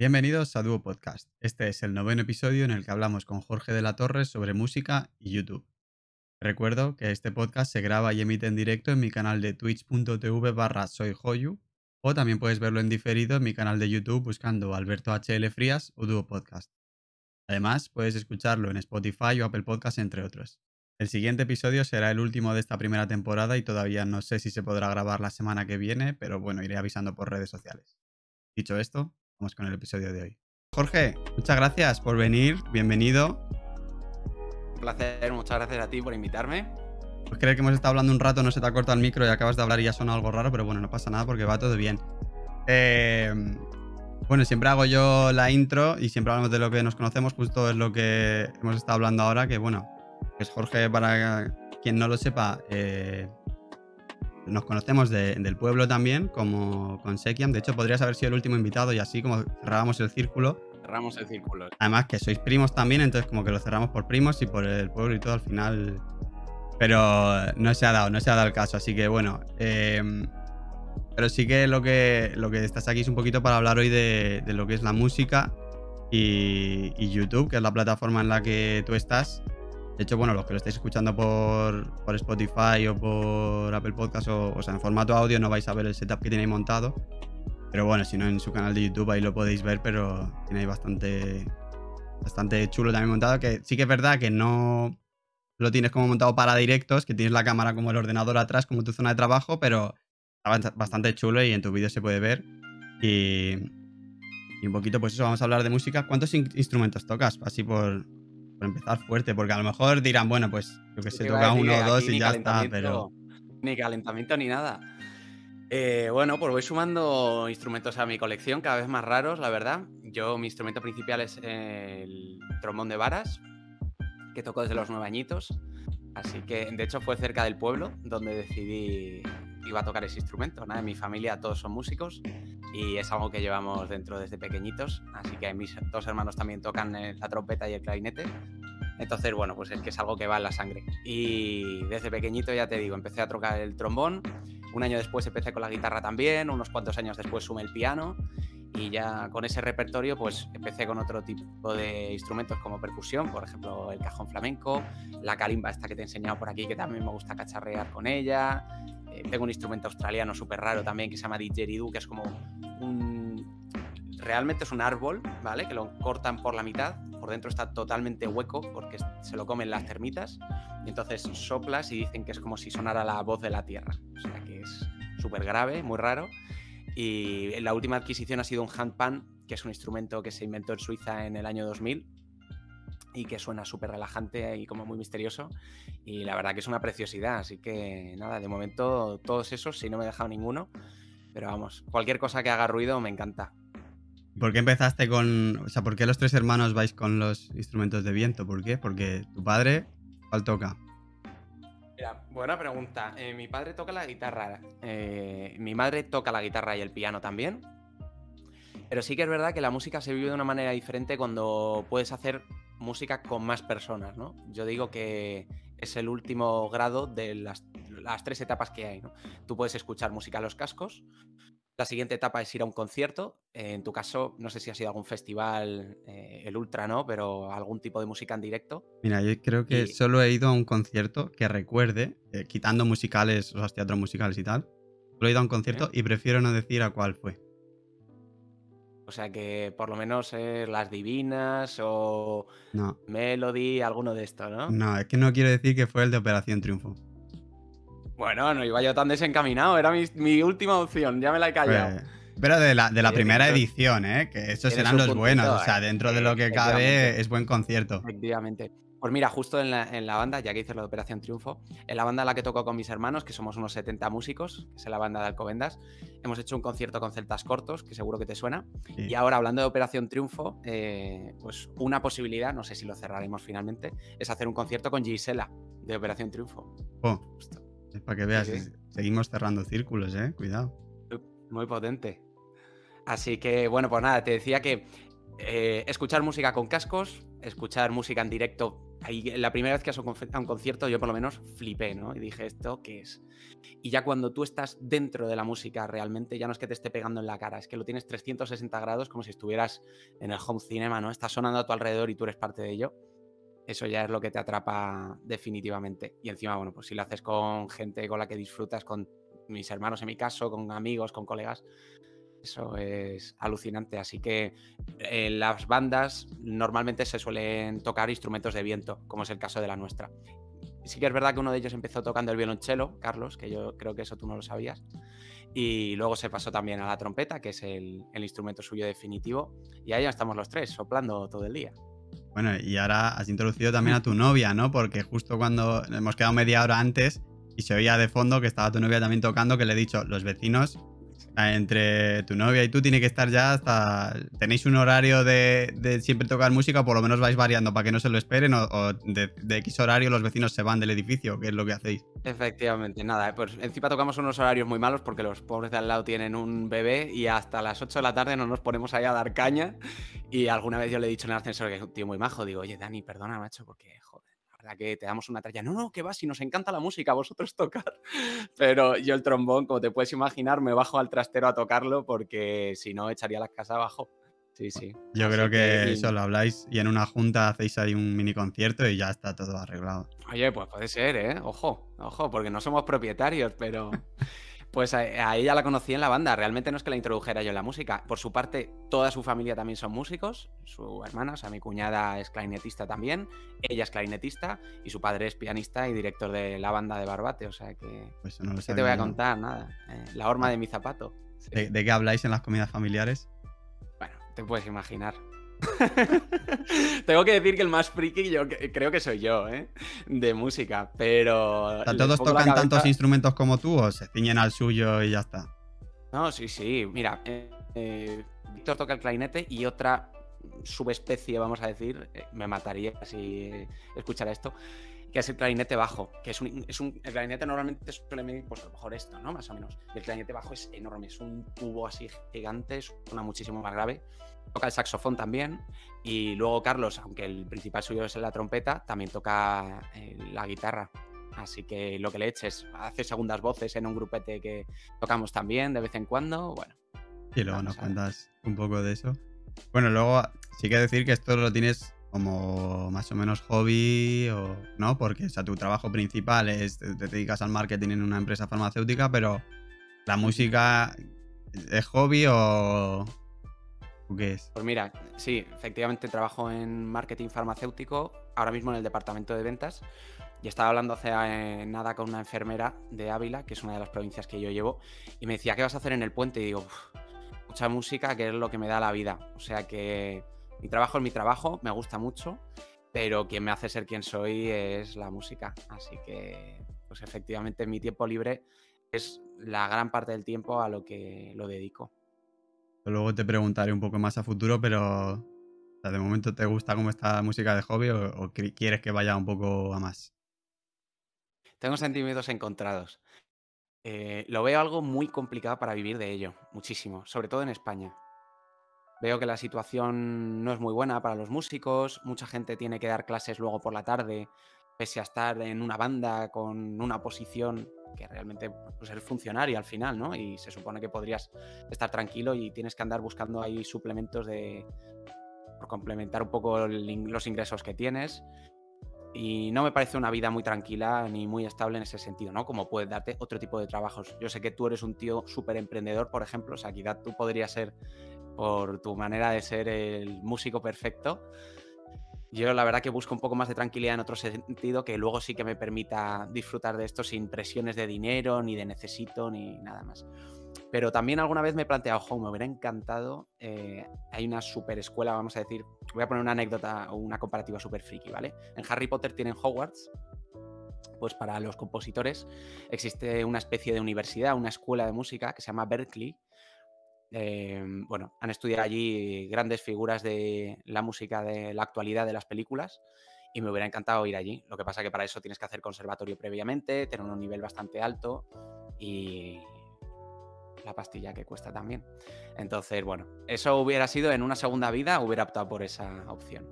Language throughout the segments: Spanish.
Bienvenidos a Duo Podcast. Este es el noveno episodio en el que hablamos con Jorge de la Torre sobre música y YouTube. Recuerdo que este podcast se graba y emite en directo en mi canal de twitch.tv barra soyhoyu o también puedes verlo en diferido en mi canal de YouTube buscando Alberto HL Frías o Duo Podcast. Además, puedes escucharlo en Spotify o Apple Podcast entre otros. El siguiente episodio será el último de esta primera temporada y todavía no sé si se podrá grabar la semana que viene, pero bueno, iré avisando por redes sociales. Dicho esto, vamos con el episodio de hoy. Jorge, muchas gracias por venir, bienvenido. Un placer, muchas gracias a ti por invitarme. Pues creo que hemos estado hablando un rato, no se te ha cortado el micro y acabas de hablar y ya suena algo raro, pero bueno, no pasa nada porque va todo bien. Eh, bueno, siempre hago yo la intro y siempre hablamos de lo que nos conocemos, justo es lo que hemos estado hablando ahora, que bueno, es Jorge, para quien no lo sepa, eh, nos conocemos del pueblo también, como con Sekiam. De hecho, podrías haber sido el último invitado y así como cerrábamos el círculo. Cerramos el círculo. Además que sois primos también, entonces como que lo cerramos por primos y por el pueblo y todo al final. Pero no se ha dado, no se ha dado el caso. Así que bueno. Eh, pero sí que lo, que lo que estás aquí es un poquito para hablar hoy de, lo que es la música y, y, YouTube, que es la plataforma en la que tú estás. De hecho, bueno, los que lo estáis escuchando por, por Spotify o por Apple Podcast o, o, sea, en formato audio no vais a ver el setup que tiene montado. Pero bueno, si no en su canal de YouTube ahí lo podéis ver, pero tiene ahí bastante, bastante chulo también montado. Que sí que es verdad que no lo tienes como montado para directos, que tienes la cámara como el ordenador atrás, como tu zona de trabajo, pero está bastante chulo y en tu vídeo se puede ver. Y, un poquito, pues eso, vamos a hablar de música. ¿Cuántos in instrumentos tocas? Así por, por empezar fuerte, porque a lo mejor dirán, bueno, pues yo que sé, toca uno o dos y ya está, pero. Ni calentamiento ni nada. Eh, bueno, pues voy sumando instrumentos a mi colección, cada vez más raros, la verdad. Yo, mi instrumento principal es el trombón de varas, que toco desde los nueve añitos. Así que, de hecho, fue cerca del pueblo donde decidí iba a tocar ese instrumento. Nada, en mi familia todos son músicos y es algo que llevamos dentro desde pequeñitos. Así que mis dos hermanos también tocan la trompeta y el clarinete. Entonces, bueno, pues es que es algo que va en la sangre. Y desde pequeñito, ya te digo, empecé a tocar el trombón. Un año después empecé con la guitarra también. Unos cuantos años después sumé el piano. Y ya con ese repertorio, pues empecé con otro tipo de instrumentos como percusión, por ejemplo, el cajón flamenco, la calimba esta que te he enseñado por aquí, que también me gusta cacharrear con ella, eh, tengo un instrumento australiano súper raro también que se llama didgeridoo, que es como un... Realmente es un árbol, ¿vale? Que lo cortan por la mitad, por dentro está totalmente hueco porque se lo comen las termitas, y entonces soplas y dicen que es como si sonara la voz de la tierra. O sea que es súper grave, muy raro. Y la última adquisición ha sido un handpan, que es un instrumento que se inventó en Suiza en el año 2000 y que suena súper relajante y como muy misterioso. Y la verdad que es una preciosidad. Así que nada, de momento todos esos, si no me he dejado ninguno. Pero vamos, cualquier cosa que haga ruido me encanta. ¿Por qué empezaste con.? O sea, ¿por qué los tres hermanos vais con los instrumentos de viento? ¿Por qué? Porque tu padre, ¿cuál toca? Mira, buena pregunta. Eh, mi padre toca la guitarra. Eh, mi madre toca la guitarra y el piano también. Pero sí que es verdad que la música se vive de una manera diferente cuando puedes hacer música con más personas, ¿no? Yo digo que es el último grado de las, las, tres etapas que hay, ¿no? Tú puedes escuchar música a los cascos, la siguiente etapa es ir a un concierto, en tu caso, no sé si ha sido algún festival, eh, el Ultra, ¿no? Pero algún tipo de música en directo. Mira, yo creo que y... solo he ido a un concierto que recuerde, eh, quitando musicales, los teatros musicales y tal, solo he ido a un concierto ¿Eh? y prefiero no decir a cuál fue. O sea que por lo menos eh, las divinas o no. Melody, alguno de estos, ¿no? No, es que no quiero decir que fue el de Operación Triunfo. Bueno, no iba yo tan desencaminado, era mi, mi última opción, ya me la he callado. Pues, pero de la, de la primera edición, ¿eh? Que esos serán los buenos, o sea, dentro eh, de lo que cabe es buen concierto. Efectivamente. Pues mira, justo en la, en la, banda, ya que hice de Operación Triunfo, en la banda en la que toco con mis hermanos, que somos unos 70 músicos, que es la banda de Alcobendas, hemos hecho un concierto con celtas cortos, que seguro que te suena. Sí. Y ahora, hablando de Operación Triunfo, eh, pues una posibilidad, no sé si lo cerraremos finalmente, es hacer un concierto con Gisela de Operación Triunfo. Oh, es para que veas, ¿Sí? seguimos cerrando círculos, ¿eh? Cuidado. Muy potente. Así que, bueno, pues nada, te decía que eh, escuchar música con cascos, escuchar música en directo la primera vez que a un concierto yo por lo menos flipé, ¿no? Y dije, ¿esto qué es? Y ya cuando tú estás dentro de la música realmente, ya no es que te esté pegando en la cara, es que lo tienes 360 grados como si estuvieras en el home cinema, ¿no? Estás sonando a tu alrededor y tú eres parte de ello. Eso ya es lo que te atrapa definitivamente. Y encima, bueno, pues si lo haces con gente con la que disfrutas, con mis hermanos en mi caso, con amigos, con colegas, eso es alucinante. Así que en las bandas normalmente se suelen tocar instrumentos de viento, como es el caso de la nuestra. Sí que es verdad que uno de ellos empezó tocando el violonchelo, Carlos, que yo creo que eso tú no lo sabías. Y luego se pasó también a la trompeta, que es el, instrumento suyo definitivo. Y ahí ya estamos los tres, soplando todo el día. Bueno, y ahora has introducido también a tu novia, ¿no? Porque justo cuando hemos quedado media hora antes y se oía de fondo que estaba tu novia también tocando, que le he dicho, los vecinos entre tu novia y tú tiene que estar ya hasta... ¿Tenéis un horario de, siempre tocar música o por lo menos vais variando para que no se lo esperen o, de, X horario los vecinos se van del edificio? ¿Qué es lo que hacéis? Efectivamente, nada, pues encima tocamos unos horarios muy malos porque los pobres de al lado tienen un bebé y hasta las 8 de la tarde no nos ponemos ahí a dar caña y alguna vez yo le he dicho en el ascensor que es un tío muy majo, digo, oye Dani, perdona macho porque que te damos una tralla. No, no, que va, si nos encanta la música, vosotros tocar. Pero yo el trombón, como te puedes imaginar, me bajo al trastero a tocarlo porque si no echaría la casa abajo. Sí, sí. Yo creo que, eso lo habláis y en una junta hacéis ahí un mini concierto y ya está todo arreglado. Oye, pues puede ser, ¿eh? Ojo, ojo, porque no somos propietarios, pero Pues a, ella la conocí en la banda. Realmente no es que la introdujera yo en la música. Por su parte, toda su familia también son músicos. Su hermana, o sea, mi cuñada es clarinetista también. Ella es clarinetista y su padre es pianista y director de la banda de Barbate. O sea que. Pues no ¿Qué te voy a contar? Nada. Eh, la horma de mi zapato. ¿De qué habláis en las comidas familiares? Bueno, te puedes imaginar. Tengo que decir que el más friki yo creo que soy yo, ¿eh? De música, pero... ¿Todos tocan tantos instrumentos como tú o se ciñen al suyo y ya está? No, sí, sí. Mira, eh, eh, Víctor toca el clarinete y otra subespecie, vamos a decir, me mataría si escuchara esto, que es el clarinete bajo, que es un, es un el clarinete normalmente suele medir, pues a lo mejor esto, ¿no? Más o menos. el clarinete bajo es enorme, es un tubo así gigante, es una muchísimo más grave toca el saxofón también. Y luego Carlos, aunque el principal suyo es la trompeta, también toca eh, la guitarra. Así que lo que le eches, hace segundas voces en un grupete que tocamos también de vez en cuando. Bueno. Y luego nos cuentas un poco de eso. Bueno, luego sí que decir que esto lo tienes como más o menos hobby o no, porque o sea, tu trabajo principal es te dedicas al marketing en una empresa farmacéutica, pero la música es hobby o, pues mira, sí, efectivamente trabajo en marketing farmacéutico, ahora mismo en el departamento de ventas. Y estaba hablando hace eh, nada con una enfermera de Ávila, que es una de las provincias que yo llevo, y me decía, ¿qué vas a hacer en el puente? Y digo, mucha música, que es lo que me da la vida. O sea que mi trabajo es mi trabajo, me gusta mucho, pero quien me hace ser quien soy es la música. Así que, pues efectivamente, mi tiempo libre es la gran parte del tiempo a lo que lo dedico. Luego te preguntaré un poco más a futuro, pero ¿de momento te gusta cómo está la música de hobby o, quieres que vaya un poco a más? Tengo sentimientos encontrados. Eh, lo veo algo muy complicado para vivir de ello, muchísimo, sobre todo en España. Veo que la situación no es muy buena para los músicos, mucha gente tiene que dar clases luego por la tarde, pese a estar en una banda con una posición que realmente pues, eres funcionario al final, ¿no? Y se supone que podrías estar tranquilo y tienes que andar buscando ahí suplementos de por complementar un poco los ingresos que tienes. Y no me parece una vida muy tranquila ni muy estable en ese sentido, ¿no? Como puedes darte otro tipo de trabajos. Yo sé que tú eres un tío súper emprendedor, por ejemplo, o sea, quizás tú podrías ser, por tu manera de ser el músico perfecto, yo la verdad que busco un poco más de tranquilidad en otro sentido que luego sí que me permita disfrutar de esto sin presiones de dinero, ni de necesito, ni nada más. Pero también alguna vez me he planteado, ojo, me hubiera encantado, eh, hay una super escuela, vamos a decir, voy a poner una anécdota o una comparativa super friki, ¿vale? En Harry Potter tienen Hogwarts, pues para los compositores existe una especie de universidad, una escuela de música que se llama Berkeley, Em, bueno, han estudiado allí grandes figuras de la música de la actualidad de las películas y me hubiera encantado ir allí. Lo que pasa que para eso tienes que hacer conservatorio previamente, tener un nivel bastante alto y la pastilla que cuesta también. Entonces, bueno, eso hubiera sido en una segunda vida, hubiera optado por esa opción.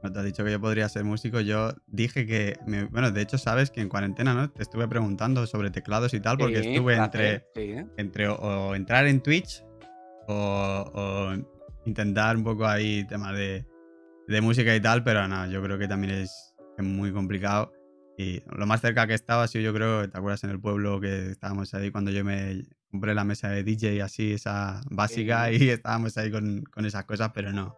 Cuando te has dicho que yo podría ser músico, yo dije que. me- bueno, de hecho, sabes que en cuarentena, ¿no? Te estuve preguntando sobre teclados y tal, porque Sí, estuve entre, sí. entre o, o entrar en Twitch o, o intentar un poco ahí temas de, de música y tal, pero no, yo creo que también es, muy complicado. Y lo más cerca que estaba sido, yo creo, ¿te acuerdas en el pueblo que estábamos ahí cuando yo me compré la mesa de DJ así, esa básica, Sí. y estábamos ahí con, con esas cosas, pero no.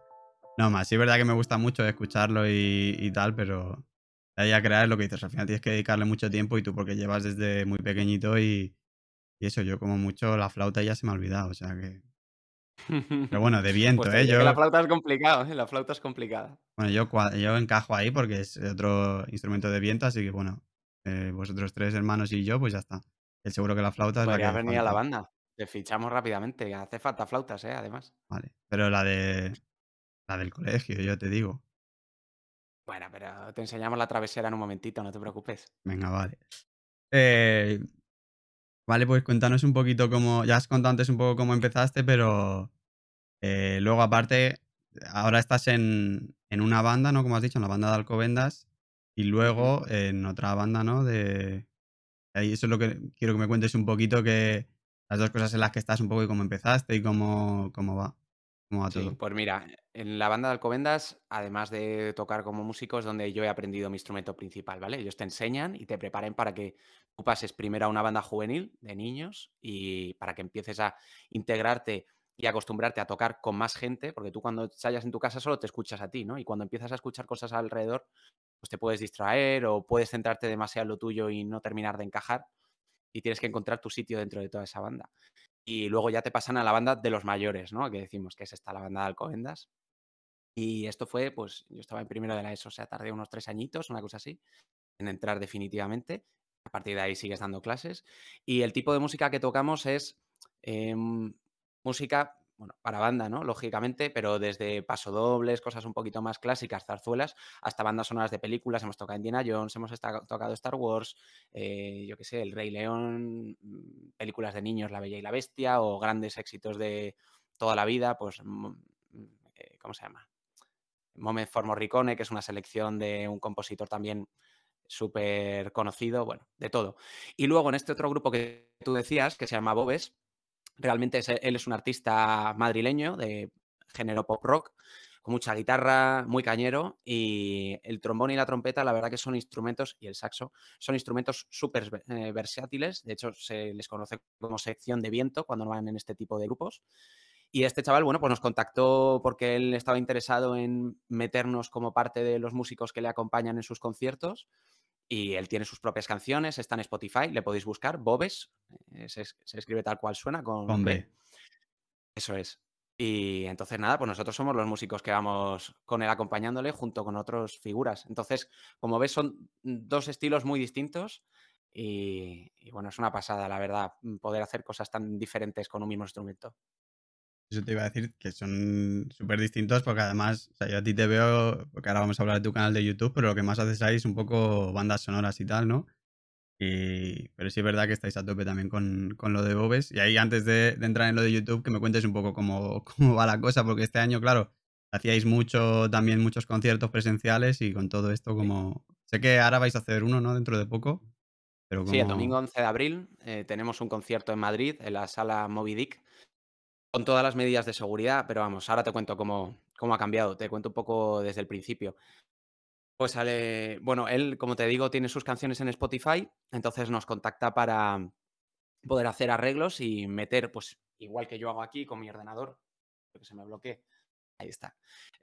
No más, sí es verdad que me gusta mucho escucharlo y, y tal, pero de ahí a crear lo que dices, al final tienes que dedicarle mucho tiempo y tú porque llevas desde muy pequeñito y, y eso, yo como mucho la flauta ya se me ha olvidado, o sea que... Pero bueno, de viento, Pues ¿eh? la flauta es complicado, ¿eh? La flauta es complicada. bueno, yo, yo encajo ahí porque es otro instrumento de viento, así que bueno, eh, vosotros tres hermanos y yo, pues ya está. Y seguro que la flauta es la que venir a la banda. Te fichamos rápidamente. Hace falta flautas, ¿eh? Además. Vale, pero la de la del colegio, yo te digo. Bueno, pero te enseñamos la travesera en un momentito, no te preocupes. Venga, vale. Eh, vale, pues cuéntanos un poquito cómo. Ya has contado antes un poco cómo empezaste, pero eh, luego, aparte, ahora estás en, en una banda, ¿no? Como has dicho, en la banda de Alcobendas. Y luego en otra banda, ¿no? De. Ahí eso es lo que quiero que me cuentes un poquito, que las dos cosas en las que estás un poco y cómo empezaste y cómo, cómo va. Cómo va Sí, todo. pues mira, en la banda de Alcobendas, además de tocar como músico, es donde yo he aprendido mi instrumento principal, ¿vale? Ellos te enseñan y te preparan para que tú pases primero a una banda juvenil de niños y para que empieces a integrarte y acostumbrarte a tocar con más gente, porque tú cuando ensayas en tu casa solo te escuchas a ti, ¿no? Y cuando empiezas a escuchar cosas alrededor, pues te puedes distraer o puedes centrarte demasiado en lo tuyo y no terminar de encajar y tienes que encontrar tu sitio dentro de toda esa banda. Y luego ya te pasan a la banda de los mayores, ¿no? Que decimos que es esta, la banda de Alcobendas. Y esto fue, pues yo estaba en primero de la ESO, o sea, tardé unos tres añitos, una cosa así, en entrar definitivamente. A partir de ahí sigues dando clases. Y el tipo de música que tocamos es em, música, bueno, para banda, ¿no? Lógicamente, pero desde pasodobles, cosas un poquito más clásicas, zarzuelas, hasta bandas sonoras de películas. Hemos tocado Indiana Jones, hemos tocado Star Wars, eh, yo qué sé, El Rey León, mm, películas de niños, La Bella y la Bestia, o grandes éxitos de toda la vida, pues, mm, eh, ¿cómo se llama? Moment for Morricone, que es una selección de un compositor también súper conocido, bueno, de todo. Y luego en este otro grupo que tú decías, que se llama Bobes, realmente él es un artista madrileño de género pop rock, con mucha guitarra, muy cañero, y el trombón y la trompeta, la verdad que son instrumentos, y el saxo, son instrumentos súper eh, versátiles, de hecho se les conoce como sección de viento cuando van en este tipo de grupos. Y este chaval, bueno, pues nos contactó porque él estaba interesado en meternos como parte de los músicos que le acompañan en sus conciertos. Y él tiene sus propias canciones, está en Spotify, le podéis buscar, Bobes, eh, se, es- se escribe tal cual suena, con, B. Eso es. Y entonces nada, pues nosotros somos los músicos que vamos con él acompañándole junto con otras figuras. Entonces, como ves, son dos estilos muy distintos y, y bueno, es una pasada, la verdad, poder hacer cosas tan diferentes con un mismo instrumento. Eso te iba a decir que son súper distintos porque además, o sea, yo a ti te veo, porque ahora vamos a hablar de tu canal de YouTube, pero lo que más haces ahí es un poco bandas sonoras y tal, ¿no? Y, pero sí es verdad que estáis a tope también con, con lo de Bobes. Y ahí antes de, de entrar en lo de YouTube, que me cuentes un poco cómo, cómo va la cosa, porque este año, claro, hacíais mucho, también muchos conciertos presenciales y con todo esto como... Sé que ahora vais a hacer uno, ¿no? Dentro de poco, pero como... Sí, el domingo 11 de abril eh, tenemos un concierto en Madrid, en la sala Moby Dick, con todas las medidas de seguridad, pero vamos, ahora te cuento cómo, cómo ha cambiado, te cuento un poco desde el principio. Pues sale, bueno, él, como te digo, tiene sus canciones en Spotify, entonces nos contacta para poder hacer arreglos y meter, pues igual que yo hago aquí con mi ordenador, que se me bloquee, ahí está.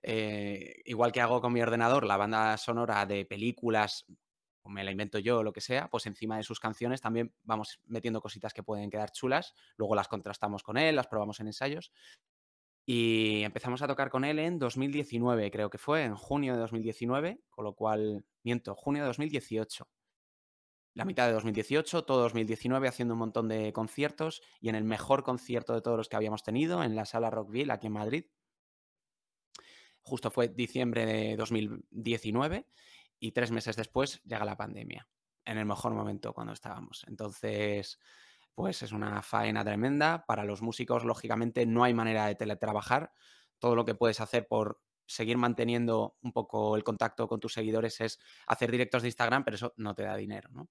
Eh, igual que hago con mi ordenador la banda sonora de películas, o me la invento yo o lo que sea, pues encima de sus canciones también vamos metiendo cositas que pueden quedar chulas, luego las contrastamos con él, las probamos en ensayos. Y empezamos a tocar con él en 2019, creo que fue, en junio de 2019, con lo cual, miento, junio de 2018. La mitad de 2018, todo 2019 haciendo un montón de conciertos y en el mejor concierto de todos los que habíamos tenido, en la sala Rockville, aquí en Madrid. Justo fue diciembre de 2019 y tres meses después llega la pandemia, en el mejor momento cuando estábamos. Entonces, pues es una faena tremenda. Para los músicos, lógicamente, no hay manera de teletrabajar. Todo lo que puedes hacer por seguir manteniendo un poco el contacto con tus seguidores es hacer directos de Instagram, pero eso no te da dinero, ¿no?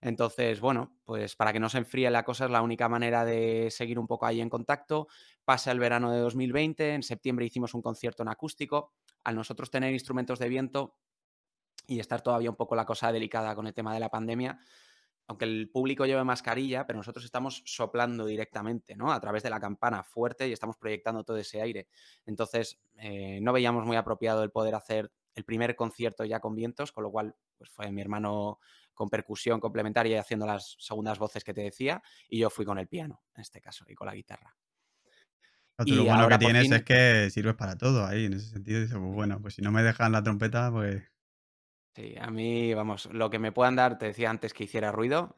Entonces, bueno, pues para que no se enfríe la cosa es la única manera de seguir un poco ahí en contacto. Pasa el verano de 2020, en septiembre hicimos un concierto en acústico. Al nosotros tener instrumentos de viento y estar todavía un poco la cosa delicada con el tema de la pandemia, aunque el público lleve mascarilla, pero nosotros estamos soplando directamente, ¿no? A través de la campana fuerte y estamos proyectando todo ese aire. Entonces, eh, no veíamos muy apropiado el poder hacer el primer concierto ya con vientos, con lo cual pues fue mi hermano con percusión complementaria y haciendo las segundas voces que te decía, y yo fui con el piano, en este caso, y con la guitarra. lo bueno que tienes es que sirves para todo ahí, en ese sentido. Dices, pues bueno, pues si no me dejan la trompeta, pues Sí, a mí, vamos, lo que me puedan dar, te decía antes que hiciera ruido,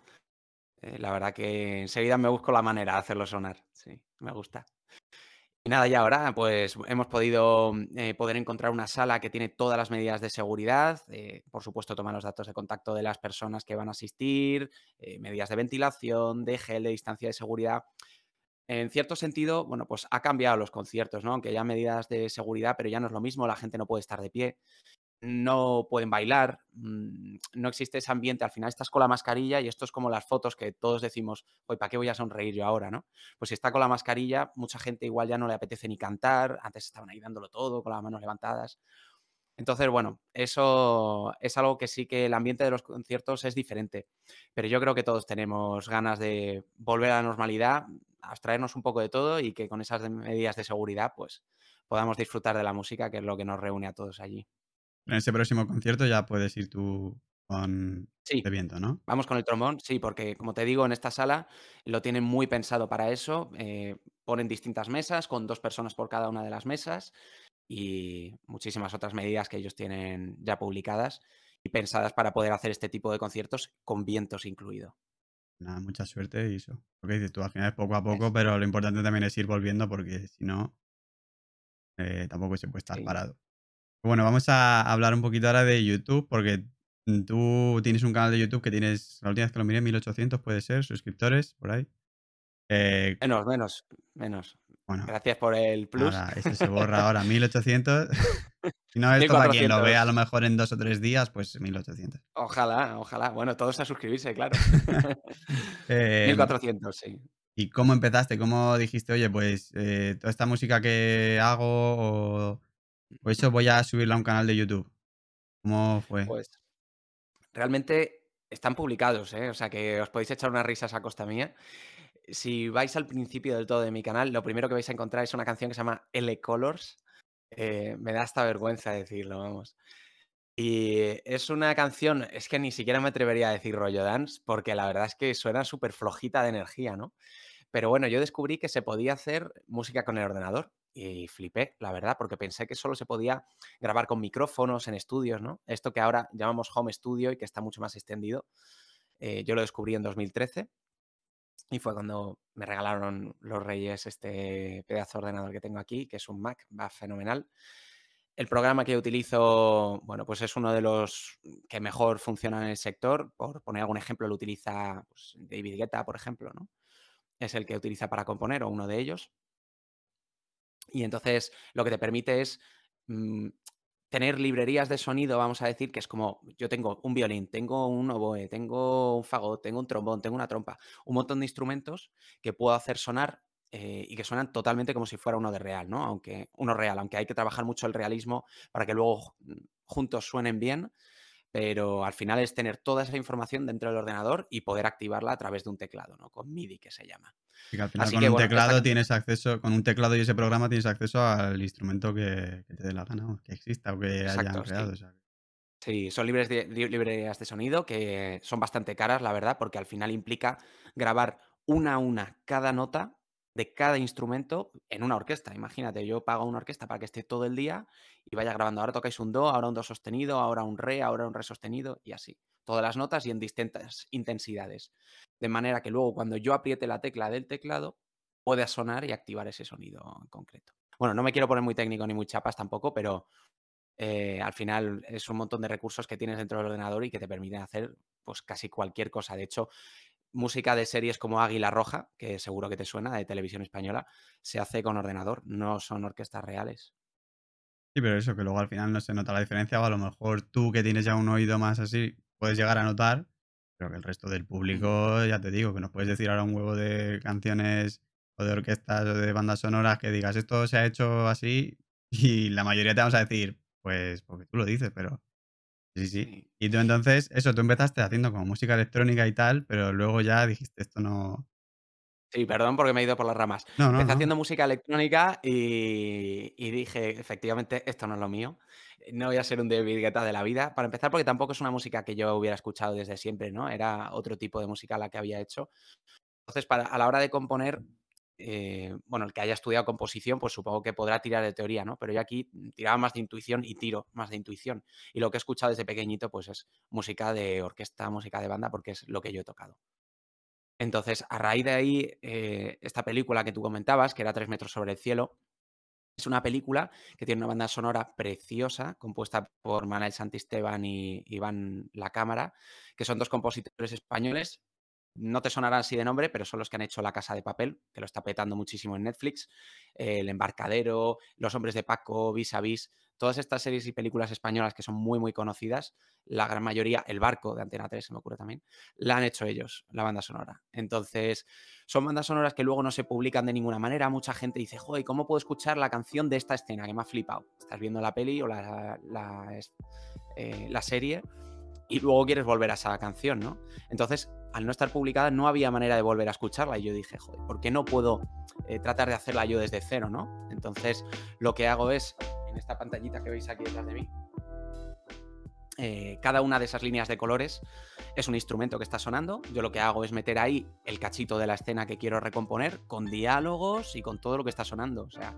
eh, la verdad que enseguida me busco la manera de hacerlo sonar. Sí, me gusta. Y nada, y ahora pues hemos podido eh, poder encontrar una sala que tiene todas las medidas de seguridad, eh, por supuesto toma los datos de contacto de las personas que van a asistir, medidas de ventilación, de gel, de distancia de seguridad. En cierto sentido, bueno, pues ha cambiado los conciertos, ¿no? Aunque ya medidas de seguridad, pero ya no es lo mismo, la gente no puede estar de pie no pueden bailar, mm, no existe ese ambiente, al final estás con la mascarilla y esto es como las fotos que todos decimos, oye, ¿para qué voy a sonreír yo ahora, no? Pues si está con la mascarilla, mucha gente igual ya no le apetece ni cantar, antes estaban ahí dándolo todo, con las manos levantadas. Entonces, bueno, eso es algo que sí que el ambiente de los conciertos es diferente, pero yo creo que todos tenemos ganas de volver a la normalidad, abstraernos un poco de todo y que con esas medidas de seguridad, pues podamos disfrutar de la música, que es lo que nos reúne a todos allí. En ese próximo concierto ya puedes ir tú con sí, de viento, ¿no? Vamos con el trombón, sí, porque como te digo, en esta sala lo tienen muy pensado para eso. Eh, ponen distintas mesas con dos personas por cada una de las mesas y muchísimas otras medidas que ellos tienen ya publicadas y pensadas para poder hacer este tipo de conciertos con vientos incluido. Nada, mucha suerte y eso. Lo que dices tú, al final es poco a poco, pero lo importante también es ir volviendo porque si no, eh, tampoco se puede estar parado. Bueno, vamos a hablar un poquito ahora de YouTube, porque tú tienes un canal de YouTube que tienes, la última vez que lo miré, 1800 puede ser, suscriptores, por ahí. Eh, menos, menos, menos. Bueno, Gracias por el plus. Nada, ese se borra ahora, 1800. si no, esto para quien lo vea a lo mejor en dos o tres días, pues 1800. Ojalá, ojalá. Bueno, todos a suscribirse, claro. 1400, em, sí. ¿Y cómo empezaste? ¿Cómo dijiste, oye, pues eh, toda esta música que hago o por eso voy a subirla a un canal de YouTube. ¿Cómo fue? Pues realmente están publicados, ¿eh? o sea que os podéis echar unas risas a costa mía. Si vais al principio del todo de mi canal, lo primero que vais a encontrar es una canción que se llama L Colors. Eh, me da hasta vergüenza decirlo, vamos. Y es una canción, es que ni siquiera me atrevería a decir rollo dance, porque la verdad es que suena súper flojita de energía, ¿no? Pero bueno, yo descubrí que se podía hacer música con el ordenador y flipé, la verdad, porque pensé que solo se podía grabar con micrófonos en estudios, ¿no? Esto que ahora llamamos home studio y que está mucho más extendido. Eh, yo lo descubrí en 2013 y fue cuando me regalaron los Reyes este pedazo de ordenador que tengo aquí, que es un Mac, va fenomenal. El programa que utilizo, bueno, pues es uno de los que mejor funciona en el sector. Por poner algún ejemplo, lo utiliza pues, David Guetta, por ejemplo, ¿no? Es el que utiliza para componer o uno de ellos. Y entonces lo que te permite es mm, tener librerías de sonido, vamos a decir, que es como yo tengo un violín, tengo un oboe, tengo un fagot, tengo un trombón, tengo una trompa, un montón de instrumentos que puedo hacer sonar eh, y que suenan totalmente como si fuera uno de real, ¿no? Aunque uno real, aunque hay que trabajar mucho el realismo para que luego mm, juntos suenen bien, pero al final es tener toda esa información dentro del ordenador y poder activarla a través de un teclado, ¿no? Con MIDI que se llama. Y al final con un teclado tienes acceso, con un teclado y ese programa tienes acceso al instrumento que, te dé la gana, que exista o que hayan creado. Sí. son libres librerías de sonido que son bastante caras, la verdad, porque al final implica grabar una a una cada nota de cada instrumento en una orquesta. Imagínate, yo pago una orquesta para que esté todo el día y vaya grabando. Ahora tocáis un do, ahora un do sostenido, ahora un re, ahora un re sostenido y así. Todas las notas y en distintas intensidades. De manera que luego cuando yo apriete la tecla del teclado, pueda sonar y activar ese sonido en concreto. Bueno, no me quiero poner muy técnico ni muy chapas tampoco, pero eh, al final es un montón de recursos que tienes dentro del ordenador y que te permiten hacer pues casi cualquier cosa. De hecho, música de series como Águila Roja, que seguro que te suena, de televisión española, se hace con ordenador, no son orquestas reales. Sí, pero eso, que luego al final no se nota la diferencia, o a lo mejor tú que tienes ya un oído más así, puedes llegar a notar, pero que el resto del público, ya te digo, que nos puedes decir ahora un huevo de canciones o de orquestas o de bandas sonoras que digas esto se ha hecho así y la mayoría te vamos a decir, pues porque tú lo dices, pero sí, sí. Y tú entonces, eso, tú empezaste haciendo como música electrónica y tal, pero luego ya dijiste esto no... Sí, perdón porque me he ido por las ramas. No, no, Empecé no. haciendo música electrónica y, y dije, efectivamente, esto no es lo mío. No voy a ser un David Guetta de la vida. Para empezar, porque tampoco es una música que yo hubiera escuchado desde siempre, ¿no? Era otro tipo de música la que había hecho. Entonces, para, a la hora de componer, eh, bueno, el que haya estudiado composición, pues supongo que podrá tirar de teoría, ¿no? Pero yo aquí tiraba más de intuición y tiro más de intuición. Y lo que he escuchado desde pequeñito, pues es música de orquesta, música de banda, porque es lo que yo he tocado. Entonces, a raíz de ahí, eh, esta película que tú comentabas, que era Tres metros sobre el cielo, es una película que tiene una banda sonora preciosa, compuesta por Manuel Santisteban y Iván La Cámara, que son dos compositores españoles. No te sonarán así de nombre, pero son los que han hecho La Casa de Papel, que lo está petando muchísimo en Netflix, El Embarcadero, Los Hombres de Paco, Vis a Vis, todas estas series y películas españolas que son muy, muy conocidas, la gran mayoría, El Barco de Antena 3, se me ocurre también, la han hecho ellos, la banda sonora. Entonces, son bandas sonoras que luego no se publican de ninguna manera. Mucha gente dice, joder, ¿cómo puedo escuchar la canción de esta escena que me ha flipado? Estás viendo la peli o la, la, eh, la serie y luego quieres volver a esa canción, ¿no? Entonces, al no estar publicada, no había manera de volver a escucharla. Y yo dije, joder, ¿por qué no puedo eh, tratar de hacerla yo desde cero, ¿no? Entonces, lo que hago es, en esta pantallita que veis aquí detrás de mí, eh, cada una de esas líneas de colores es un instrumento que está sonando. Yo lo que hago es meter ahí el cachito de la escena que quiero recomponer con diálogos y con todo lo que está sonando. O sea,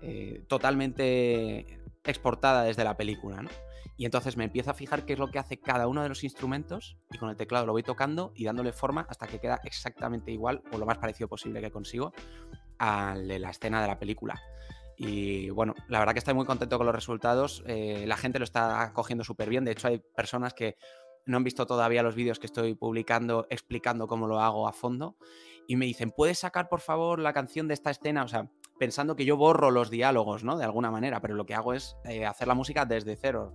eh, totalmente exportada desde la película, ¿no? Y entonces me empiezo a fijar qué es lo que hace cada uno de los instrumentos y con el teclado lo voy tocando y dándole forma hasta que queda exactamente igual o lo más parecido posible que consigo de la escena de la película. Y bueno, la verdad que estoy muy contento con los resultados. Eh, la gente lo está cogiendo súper bien. De hecho, hay personas que no han visto todavía los vídeos que estoy publicando explicando cómo lo hago a fondo. Y me dicen, ¿puedes sacar por favor la canción de esta escena? O sea, pensando que yo borro los diálogos, ¿no? De alguna manera, pero lo que hago es eh, hacer la música desde cero.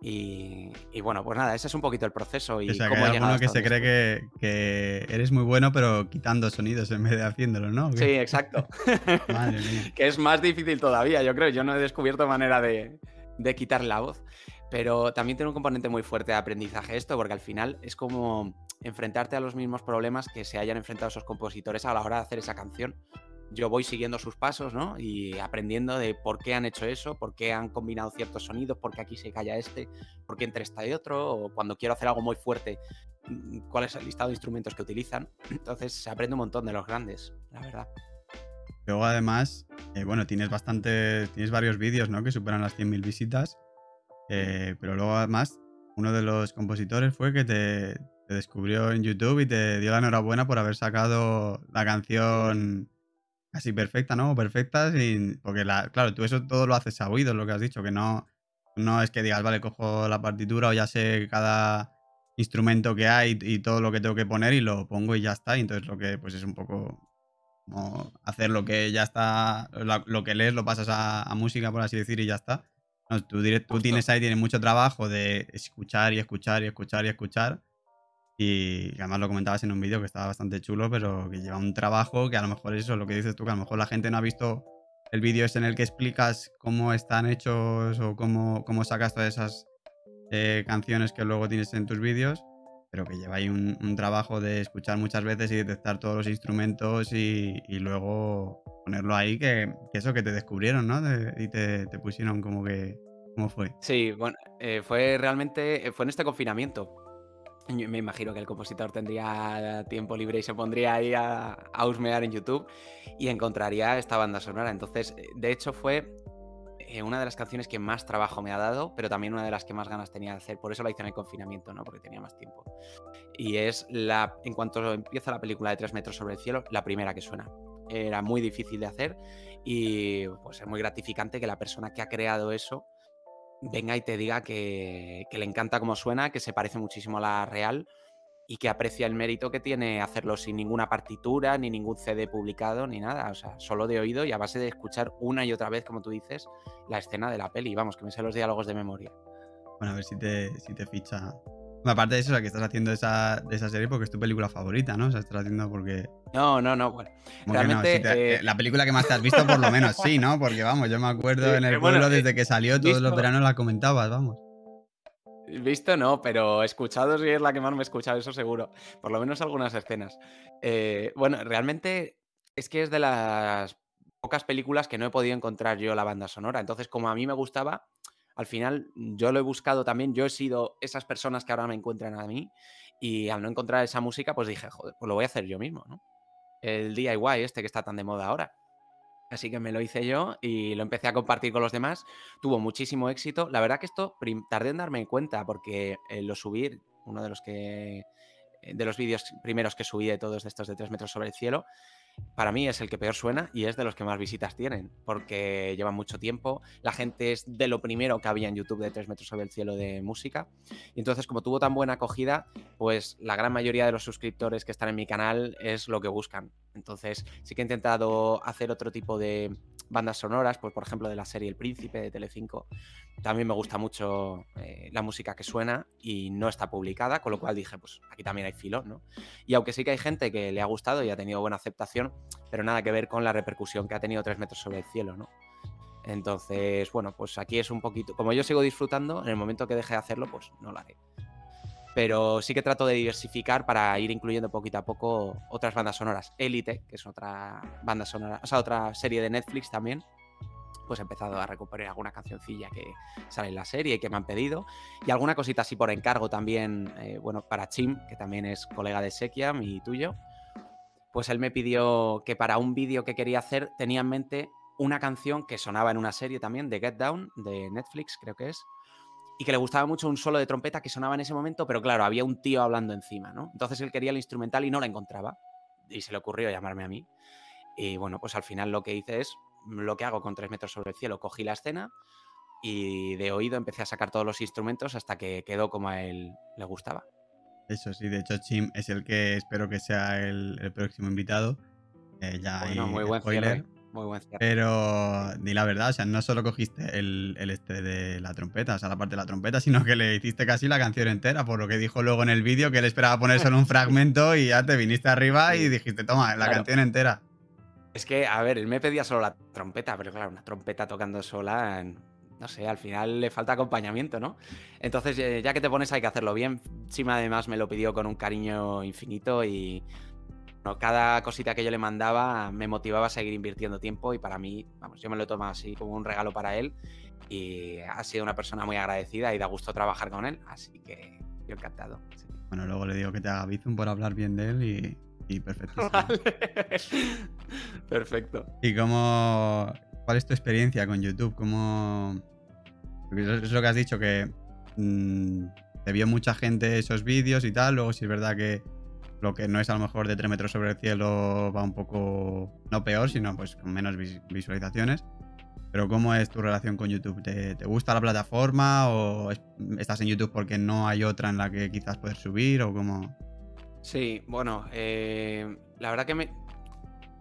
Y, y, bueno, pues nada, ese es un poquito el proceso. Y o sea, cómo que hay alguno que se cree que, que, eres muy bueno, pero quitando sonidos en vez de haciéndolo, ¿no? Sí, exacto. Madre mía. que es más difícil todavía, yo creo. Yo no he descubierto manera de, de quitar la voz. Pero también tiene un componente muy fuerte de aprendizaje esto, porque al final es como enfrentarte a los mismos problemas que se hayan enfrentado esos compositores a la hora de hacer esa canción yo voy siguiendo sus pasos, ¿no? Y aprendiendo de por qué han hecho eso, por qué han combinado ciertos sonidos, por qué aquí se calla este, por qué entre esta y otro, o cuando quiero hacer algo muy fuerte, mm, cuál es el listado de instrumentos que utilizan. Entonces se aprende un montón de los grandes, la verdad. Luego además, eh, bueno, tienes bastante, tienes varios vídeos, ¿no? Que superan las 100.000 visitas, eh, pero luego además uno de los compositores fue que te, te, descubrió en YouTube y te dio la enhorabuena por haber sacado la canción casi perfecta, ¿no? Perfecta, sin, porque la, claro, tú eso todo lo haces a oídos, lo que has dicho, que no, no es que digas, vale, cojo la partitura o ya sé cada instrumento que hay y todo lo que tengo que poner y lo pongo y ya está. Y entonces lo que pues es un poco como hacer lo que ya está, lo, lo que lees lo pasas a, a, música, por así decir, y ya está. No, tú, tú tienes ahí, tienes mucho trabajo de escuchar y escuchar y escuchar y escuchar y además lo comentabas en un vídeo que estaba bastante chulo, pero que lleva un trabajo que a lo mejor eso es lo que dices tú, que a lo mejor la gente no ha visto el vídeo en el que explicas cómo están hechos o cómo, cómo sacas todas esas eh, canciones que luego tienes en tus vídeos, pero que lleva ahí un, trabajo de escuchar muchas veces y detectar todos los instrumentos y, y luego ponerlo ahí, que, eso que te descubrieron, ¿no? Y te, pusieron como que... ¿Cómo fue? Sí, bueno, eh, fue realmente, fue en este confinamiento me imagino que el compositor tendría tiempo libre y se pondría ahí a, a husmear en YouTube y encontraría esta banda sonora. Entonces, eh, de hecho, fue eh, una de las canciones que más trabajo me ha dado, pero también una de las que más ganas tenía de hacer. Por eso la hice en el confinamiento, ¿no? Porque tenía más tiempo. Y es la, en cuanto empieza la película de Tres metros sobre el cielo, la primera que suena. Era muy difícil de hacer y pues es muy gratificante que la persona que ha creado eso venga y te diga que, le encanta cómo suena, que se parece muchísimo a la real y que aprecia el mérito que tiene hacerlo sin ninguna partitura, ni ningún CD publicado, ni nada. O sea, solo de oído y a base de escuchar una y otra vez, como tú dices, la escena de la peli. Vamos, que me sé los diálogos de memoria. Bueno, a ver si te, si te ficha. Aparte de eso, o que estás haciendo esa, de esa serie porque es tu película favorita, ¿no? O sea, estás haciendo porque. No, no, no. Bueno, realmente. Eh, la película que más te has visto, por lo menos, sí, ¿no? Porque vamos, yo me acuerdo en el pueblo desde que salió, todos los veranos la comentabas, vamos. Visto no, pero escuchado sí es la que más me he escuchado, eso seguro. Por lo menos algunas escenas. Eh, bueno, realmente es que es de las pocas películas que no he podido encontrar yo la banda sonora. Entonces, como a mí me gustaba, al final yo lo he buscado también. Yo he sido esas personas que ahora me encuentran a mí. Y al no encontrar esa música, pues dije, joder, pues lo voy a hacer yo mismo, ¿no? El DIY este que está tan de moda ahora. Así que me lo hice yo y lo empecé a compartir con los demás. Tuvo muchísimo éxito. La verdad que esto tardé en darme cuenta porque eh, lo subí, uno de los que eh, de los vídeos primeros que subí de todos estos de 3 metros sobre el cielo, para mí es el que peor suena y es de los que más visitas tienen, porque lleva mucho tiempo. La gente es de lo primero que había en YouTube de 3 metros sobre el cielo de música. Y entonces, como tuvo tan buena acogida, pues la gran mayoría de los suscriptores que están en mi canal es lo que buscan. Entonces, sí que he intentado hacer otro tipo de bandas sonoras, pues por ejemplo de la serie El Príncipe de Telecinco. También me gusta mucho eh, la música que suena y no está publicada, con lo cual dije, pues aquí también hay filón, ¿no? Y aunque sí que hay gente que le ha gustado y ha tenido buena aceptación, pero nada que ver con la repercusión que ha tenido tres metros sobre el cielo, ¿no? Entonces, bueno, pues aquí es un poquito, como yo sigo disfrutando, en el momento que deje de hacerlo, pues no lo haré pero sí que trato de diversificar para ir incluyendo poquito a poco otras bandas sonoras. Elite, que es otra banda sonora, o sea, otra serie de Netflix también, pues he empezado a recuperar alguna cancioncilla que sale en la serie y que me han pedido. Y alguna cosita así por encargo también, eh, bueno, para Chim, que también es colega de Sekiam y tuyo. Pues él me pidió que para un vídeo que quería hacer tenía en mente una canción que sonaba en una serie también, de Get Down, de Netflix, creo que es y que le gustaba mucho un solo de trompeta que sonaba en ese momento, pero claro, había un tío hablando encima, ¿no? Entonces él quería el instrumental y no la encontraba. Y se le ocurrió llamarme a mí. Y bueno, pues al final lo que hice es lo que hago con tres metros sobre el cielo. Cogí la escena y de oído empecé a sacar todos los instrumentos hasta que quedó como a él le gustaba. Eso sí, de hecho Chim es el que espero que sea el, próximo invitado. Eh, ya bueno, muy buen spoiler. Muy buen Pero di la verdad, o sea, no solo cogiste el, este de la trompeta, o sea, la parte de la trompeta, sino que le hiciste casi la canción entera, por lo que dijo luego en el vídeo, que él esperaba poner solo un fragmento y ya te viniste arriba y dijiste, toma, la canción entera. Es que, a ver, él me pedía solo la trompeta, pero claro, una trompeta tocando sola, no sé, al final le falta acompañamiento, ¿no? Entonces, ya que te pones hay que hacerlo bien. Chima además me lo pidió con un cariño infinito y cada cosita que yo le mandaba me motivaba a seguir invirtiendo tiempo y para mí, vamos, yo me lo tomo así como un regalo para él y ha sido una persona muy agradecida y da gusto trabajar con él, así que yo encantado. Bueno, luego le digo que te haga Bizum por hablar bien de él y, perfecto. perfecto. ¿Y cómo, cuál es tu experiencia con YouTube? ¿Cómo... Es lo que has dicho, que mm, te vio mucha gente esos vídeos y tal, luego si es verdad que lo que no es a lo mejor de 3 metros sobre el cielo va un poco, no peor, sino pues con menos visualizaciones. Pero ¿cómo es tu relación con YouTube? ¿Te, gusta la plataforma o estás en YouTube porque no hay otra en la que quizás puedes subir o cómo? Sí, bueno, eh, la verdad que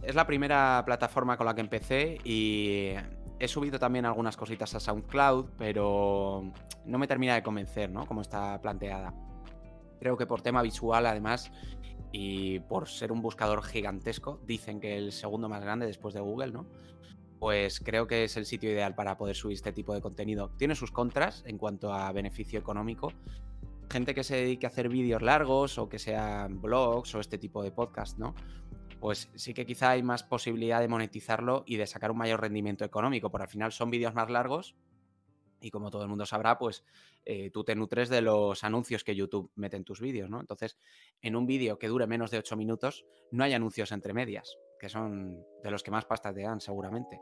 es la primera plataforma con la que empecé y he subido también algunas cositas a SoundCloud, pero no me termina de convencer, ¿no? Como está planteada. Creo que por tema visual, además, y por ser un buscador gigantesco, dicen que el segundo más grande después de Google, ¿no? Pues creo que es el sitio ideal para poder subir este tipo de contenido. Tiene sus contras en cuanto a beneficio económico. Gente que se dedique a hacer vídeos largos o que sean blogs o este tipo de podcast, ¿no? Pues sí que quizá hay más posibilidad de monetizarlo y de sacar un mayor rendimiento económico, porque al final son vídeos más largos y como todo el mundo sabrá, pues eh, tú te nutres de los anuncios que YouTube mete en tus vídeos, ¿no? Entonces, en un vídeo que dure menos de 8 minutos, no hay anuncios entre medias, que son de los que más pasta te dan seguramente.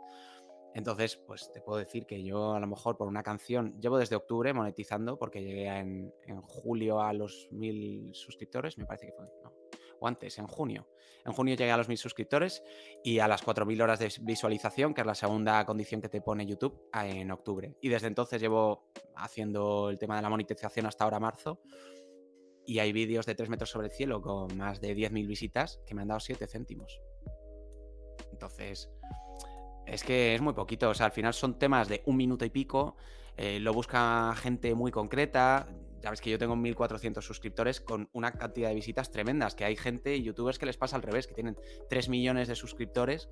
Entonces, pues te puedo decir que yo a lo mejor por una canción, llevo desde octubre monetizando porque llegué en, en julio a los mil suscriptores, me parece que fue, o antes, en junio. En junio llegué a los 1000 suscriptores y a las 4000 horas de visualización, que es la segunda condición que te pone YouTube, en octubre. Y desde entonces llevo haciendo el tema de la monetización hasta ahora marzo. Y hay vídeos de 3 metros sobre el cielo con más de 10.000 visitas que me han dado 7 céntimos. Entonces, es que es muy poquito. O sea, al final son temas de un minuto y pico. eh, lo busca gente muy concreta. Ya ves que yo tengo 1.400 suscriptores con una cantidad de visitas tremendas. Que hay gente, youtubers que les pasa al revés, que tienen 3 millones de suscriptores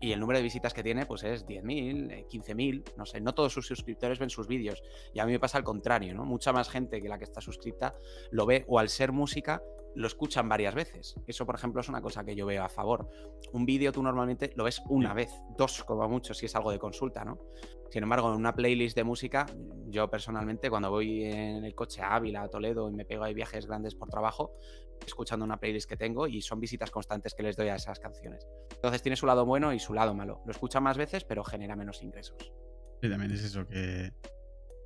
y el número de visitas que tiene pues es 10.000, eh, 15.000, no sé, no todos sus suscriptores ven sus vídeos y a mí me pasa al contrario, ¿no? Mucha más gente que la que está suscripta lo ve o al ser música lo escuchan varias veces. Eso, por ejemplo, es una cosa que yo veo a favor. Un vídeo tú normalmente lo ves una vez, dos como mucho, si es algo de consulta, ¿no? Sin embargo, en una playlist de música, yo personalmente cuando voy en el coche a Ávila, a Toledo y me pego ahí viajes grandes por trabajo, escuchando una playlist que tengo y son visitas constantes que les doy a esas canciones. Entonces tiene su lado bueno y su lado malo. Lo escucha más veces, pero genera menos ingresos. Sí, también es eso, que,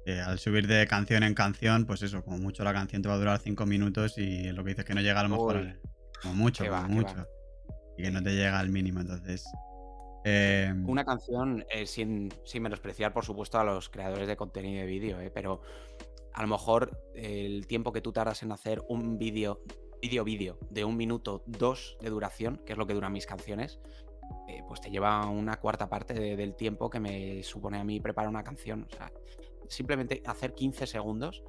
que al subir de canción en canción, pues eso, como mucho la canción te va a durar 5 minutos y lo que dices que no llega a lo mejor, Uy, al- como mucho, como mucho. va. Y que no te llega al mínimo, entonces... eh, Una canción, eh, sin, sin menospreciar, por supuesto, a los creadores de contenido de vídeo, eh, pero a lo mejor el tiempo que tú tardas en hacer un vídeo, vídeo, vídeo, de un minuto, dos de duración, que es lo que duran mis canciones, eh, pues te lleva una cuarta parte de- del tiempo que me supone a mí preparar una canción. O sea, simplemente hacer 15 segundos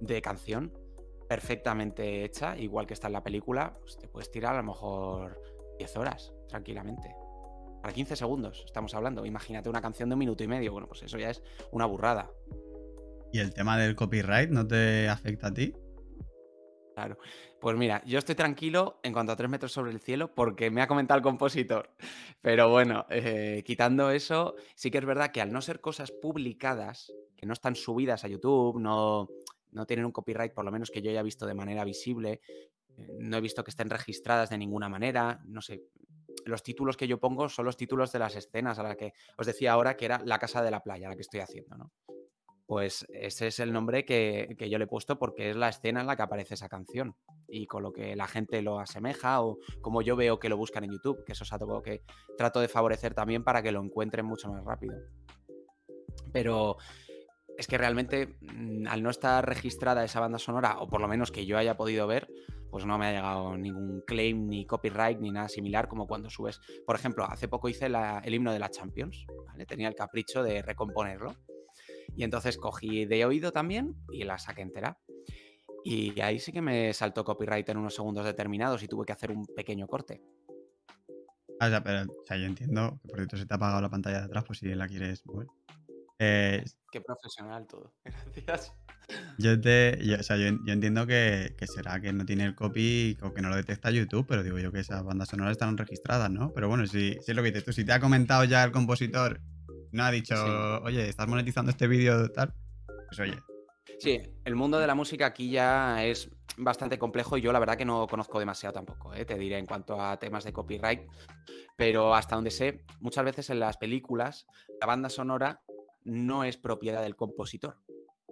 de canción perfectamente hecha, igual que está en la película, pues te puedes tirar a lo mejor 10 horas tranquilamente. Para 15 segundos estamos hablando. Imagínate una canción de un minuto y medio. Bueno, pues eso ya es una burrada. ¿Y el tema del copyright no te afecta a ti? Claro. Pues mira, yo estoy tranquilo en cuanto a tres metros sobre el cielo porque me ha comentado el compositor. Pero bueno, eh, quitando eso, sí que es verdad que al no ser cosas publicadas, que no están subidas a YouTube, no, no tienen un copyright, por lo menos que yo haya visto de manera visible, eh, no he visto que estén registradas de ninguna manera, no sé. Los títulos que yo pongo son los títulos de las escenas a la que os decía ahora que era la casa de la playa, la que estoy haciendo, ¿no? Pues ese es el nombre que, yo le he puesto porque es la escena en la que aparece esa canción y con lo que la gente lo asemeja o como yo veo que lo buscan en YouTube, que eso es algo que trato de favorecer también para que lo encuentren mucho más rápido. Pero es que realmente mm, al no estar registrada esa banda sonora, o por lo menos que yo haya podido ver, pues no me ha llegado ningún claim, ni copyright, ni nada similar como cuando subes. Por ejemplo, hace poco hice el himno de la Champions. Tenía el capricho de recomponerlo. Y entonces cogí de oído también y la saqué entera. Y ahí sí que me saltó copyright en unos segundos determinados y tuve que hacer un pequeño corte. Ah, o sea, pero, o sea, yo entiendo que por cierto se te ha apagado la pantalla de atrás, pues si la quieres mover. Eh, Qué profesional todo. Gracias. yo, te, yo- o sea, yo, yo entiendo que, que será que no tiene el copy o que no lo detecta YouTube, pero digo yo que esas bandas sonoras están registradas, ¿no? Pero bueno, si, si es lo que dices tú, si te ha comentado ya el compositor, no ha dicho, Sí. oye, estás monetizando este vídeo tal, pues oye, Sí, el mundo de la música aquí ya es bastante complejo y yo la verdad que no conozco demasiado tampoco, ¿eh? te diré en cuanto a temas de copyright, pero hasta donde sé, muchas veces en las películas la banda sonora no es propiedad del compositor,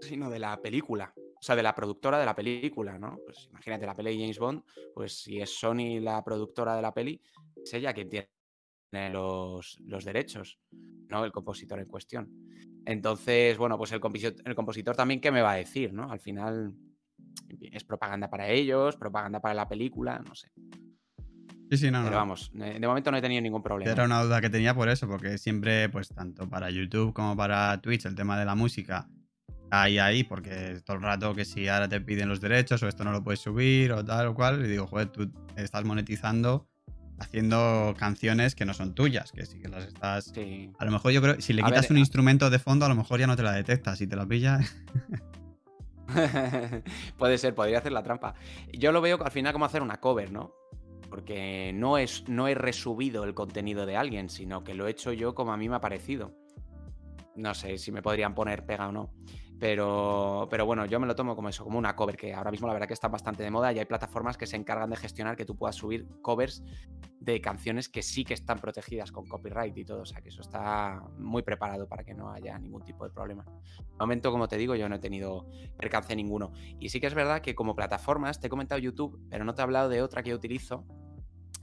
sino de la película, o sea, de la productora de la película, ¿no? Pues imagínate la peli de James Bond, pues si es Sony la productora de la peli, es ella quien tiene los, los derechos, no el compositor en cuestión. Entonces, bueno, pues el compositor, el compositor también, ¿qué me va a decir, no? Al final es propaganda para ellos, propaganda para la película, no sé. sí, sí, no, Pero no. vamos, de momento no he tenido ningún problema. Era una duda que tenía por eso, porque siempre, pues tanto para YouTube como para Twitch, el tema de la música, ahí, ahí, porque todo el rato que si ahora te piden los derechos o esto no lo puedes subir o tal o cual, y digo, joder, tú estás monetizando haciendo canciones que no son tuyas, que sí que las estás... Sí. A lo mejor yo creo, si le A quitas ver, un a- instrumento de fondo, a lo mejor ya no te la detectas. Si te la pilla, Puede ser, podría hacer la trampa. Yo lo veo al final como hacer una cover, ¿no? Porque no, es, no he resubido el contenido de alguien, sino que lo he hecho yo como a mí me ha parecido. No sé si me podrían poner pega o no. Pero, pero bueno, yo me lo tomo como eso, como una cover, que ahora mismo la verdad que está bastante de moda y hay plataformas que se encargan de gestionar que tú puedas subir covers de canciones que sí que están protegidas con copyright y todo. O sea que eso está muy preparado para que no haya ningún tipo de problema. De momento, como te digo, yo no he tenido percance ninguno. Y sí que es verdad que como plataformas, te he comentado YouTube, pero no te he hablado de otra que utilizo.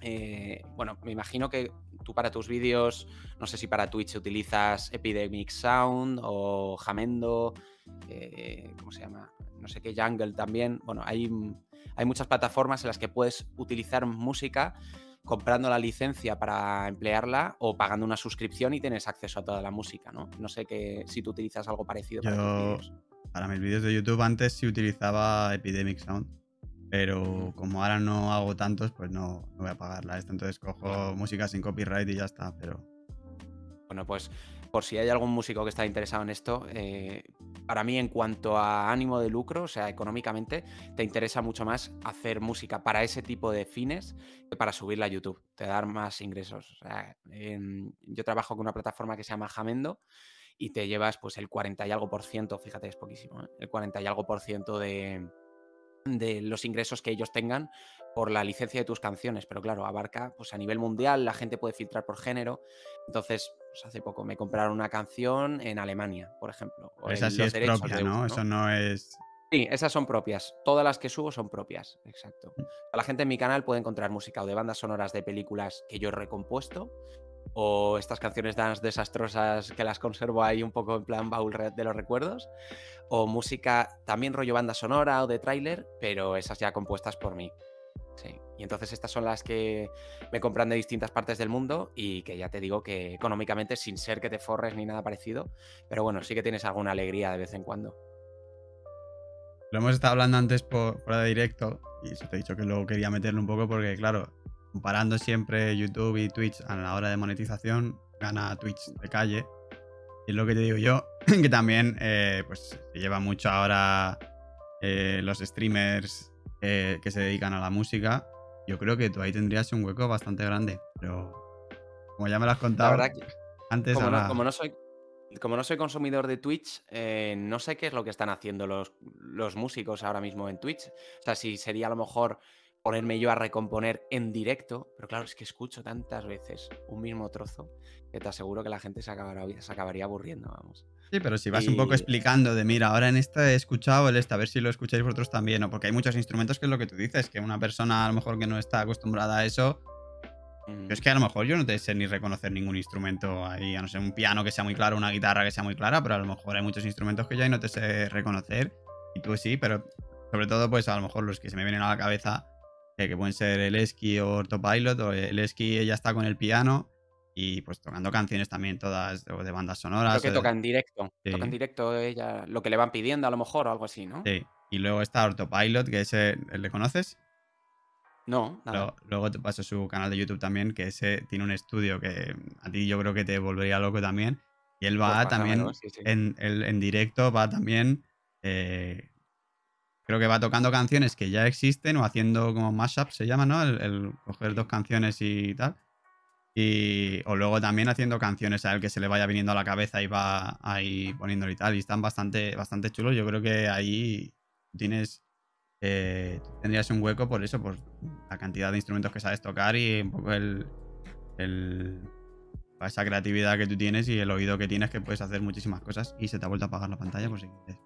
Eh, bueno, me imagino que tú para tus vídeos, no sé si para Twitch utilizas Epidemic Sound o Jamendo, eh, ¿cómo se llama? No sé qué, Jungle también. Bueno, hay, hay muchas plataformas en las que puedes utilizar música comprando la licencia para emplearla o pagando una suscripción y tienes acceso a toda la música, ¿no? No sé que, si tú utilizas algo parecido para tus vídeos. Para mis vídeos de YouTube antes sí utilizaba Epidemic Sound, pero como ahora no hago tantos, pues no, no voy a pagarla esta. Entonces cojo música sin copyright y ya está, pero... Bueno, pues por si hay algún músico que está interesado en esto, eh, para mí en cuanto a ánimo de lucro, o sea, económicamente, te interesa mucho más hacer música para ese tipo de fines que para subirla a YouTube, te dar más ingresos. yo trabajo con una plataforma que se llama Jamendo y te llevas pues el 40 y algo por ciento, fíjate, es poquísimo, ¿eh? el 40 y algo por ciento de, de los ingresos que ellos tengan por la licencia de tus canciones, pero claro, abarca pues a nivel mundial, la gente puede filtrar por género, entonces pues, hace poco me compraron una canción en Alemania, por ejemplo. esa sí es propia, ¿no? Eso no es... Sí, esas son propias. Todas las que subo son propias, exacto. Mm. La gente en mi canal puede encontrar música o de bandas sonoras de películas que yo he recompuesto, o estas canciones dance desastrosas que las conservo ahí un poco en plan baúl de los recuerdos, o música también rollo banda sonora o de tráiler, pero esas ya compuestas por mí. Sí. Y entonces estas son las que me compran de distintas partes del mundo y que ya te digo que económicamente, sin ser que te forres ni nada parecido, pero bueno, sí que tienes alguna alegría de vez en cuando. Lo hemos estado hablando antes por fuera directo y te he dicho que luego quería meterlo un poco porque, claro, comparando siempre YouTube y Twitch a la hora de monetización, gana Twitch de calle. Y es lo que te digo yo, que también eh, pues se lleva mucho ahora eh, los streamers eh, que se dedican a la música. Yo creo que tú ahí tendrías un hueco bastante grande, pero como ya me lo has contado, antes como, no, como no soy como no soy consumidor de Twitch, no sé qué es lo que están haciendo los, los músicos ahora mismo en Twitch. O sea, si sería a lo mejor ponerme yo a recomponer en directo, pero claro, es que escucho tantas veces un mismo trozo que te aseguro que la gente se, se acabaría aburriendo, vamos. Sí, pero si vas un poco explicando de, mira, ahora en esta he escuchado el este, a ver si lo escucháis vosotros también, o porque hay muchos instrumentos que es lo que tú dices, que una persona a lo mejor que no está acostumbrada a eso, es que a lo mejor yo no te sé ni reconocer ningún instrumento ahí, a no ser un piano que sea muy claro, una guitarra que sea muy clara, pero a lo mejor hay muchos instrumentos que ya no te sé reconocer, y tú sí, pero sobre todo pues a lo mejor los que se me vienen a la cabeza que pueden ser el esqui o Autopilot, o el esqui ella está con el piano y pues tocando canciones también todas de, bandas sonoras. Creo que toca en directo, toca en directo ella, lo que le van pidiendo a lo mejor o algo así, ¿no? Sí, y luego está Autopilot, que ese, ¿le conoces? No, nada. Luego, te paso su canal de YouTube también, que ese tiene un estudio que a ti yo creo que te volvería loco también. Y él va pues también En, en directo, va también eh, creo que va tocando canciones que ya existen o haciendo como mashup, se llama, ¿no? El, coger dos canciones y tal. Y, o luego también haciendo canciones a él que se le vaya viniendo a la cabeza y va ahí poniéndolo y tal. Y están bastante, bastante chulos. Yo creo que ahí tienes. Eh, tendrías un hueco por eso, por la cantidad de instrumentos que sabes tocar y un poco el, el, esa creatividad que tú tienes y el oído que tienes que puedes hacer muchísimas cosas. Y se te ha vuelto a apagar la pantalla por si quieres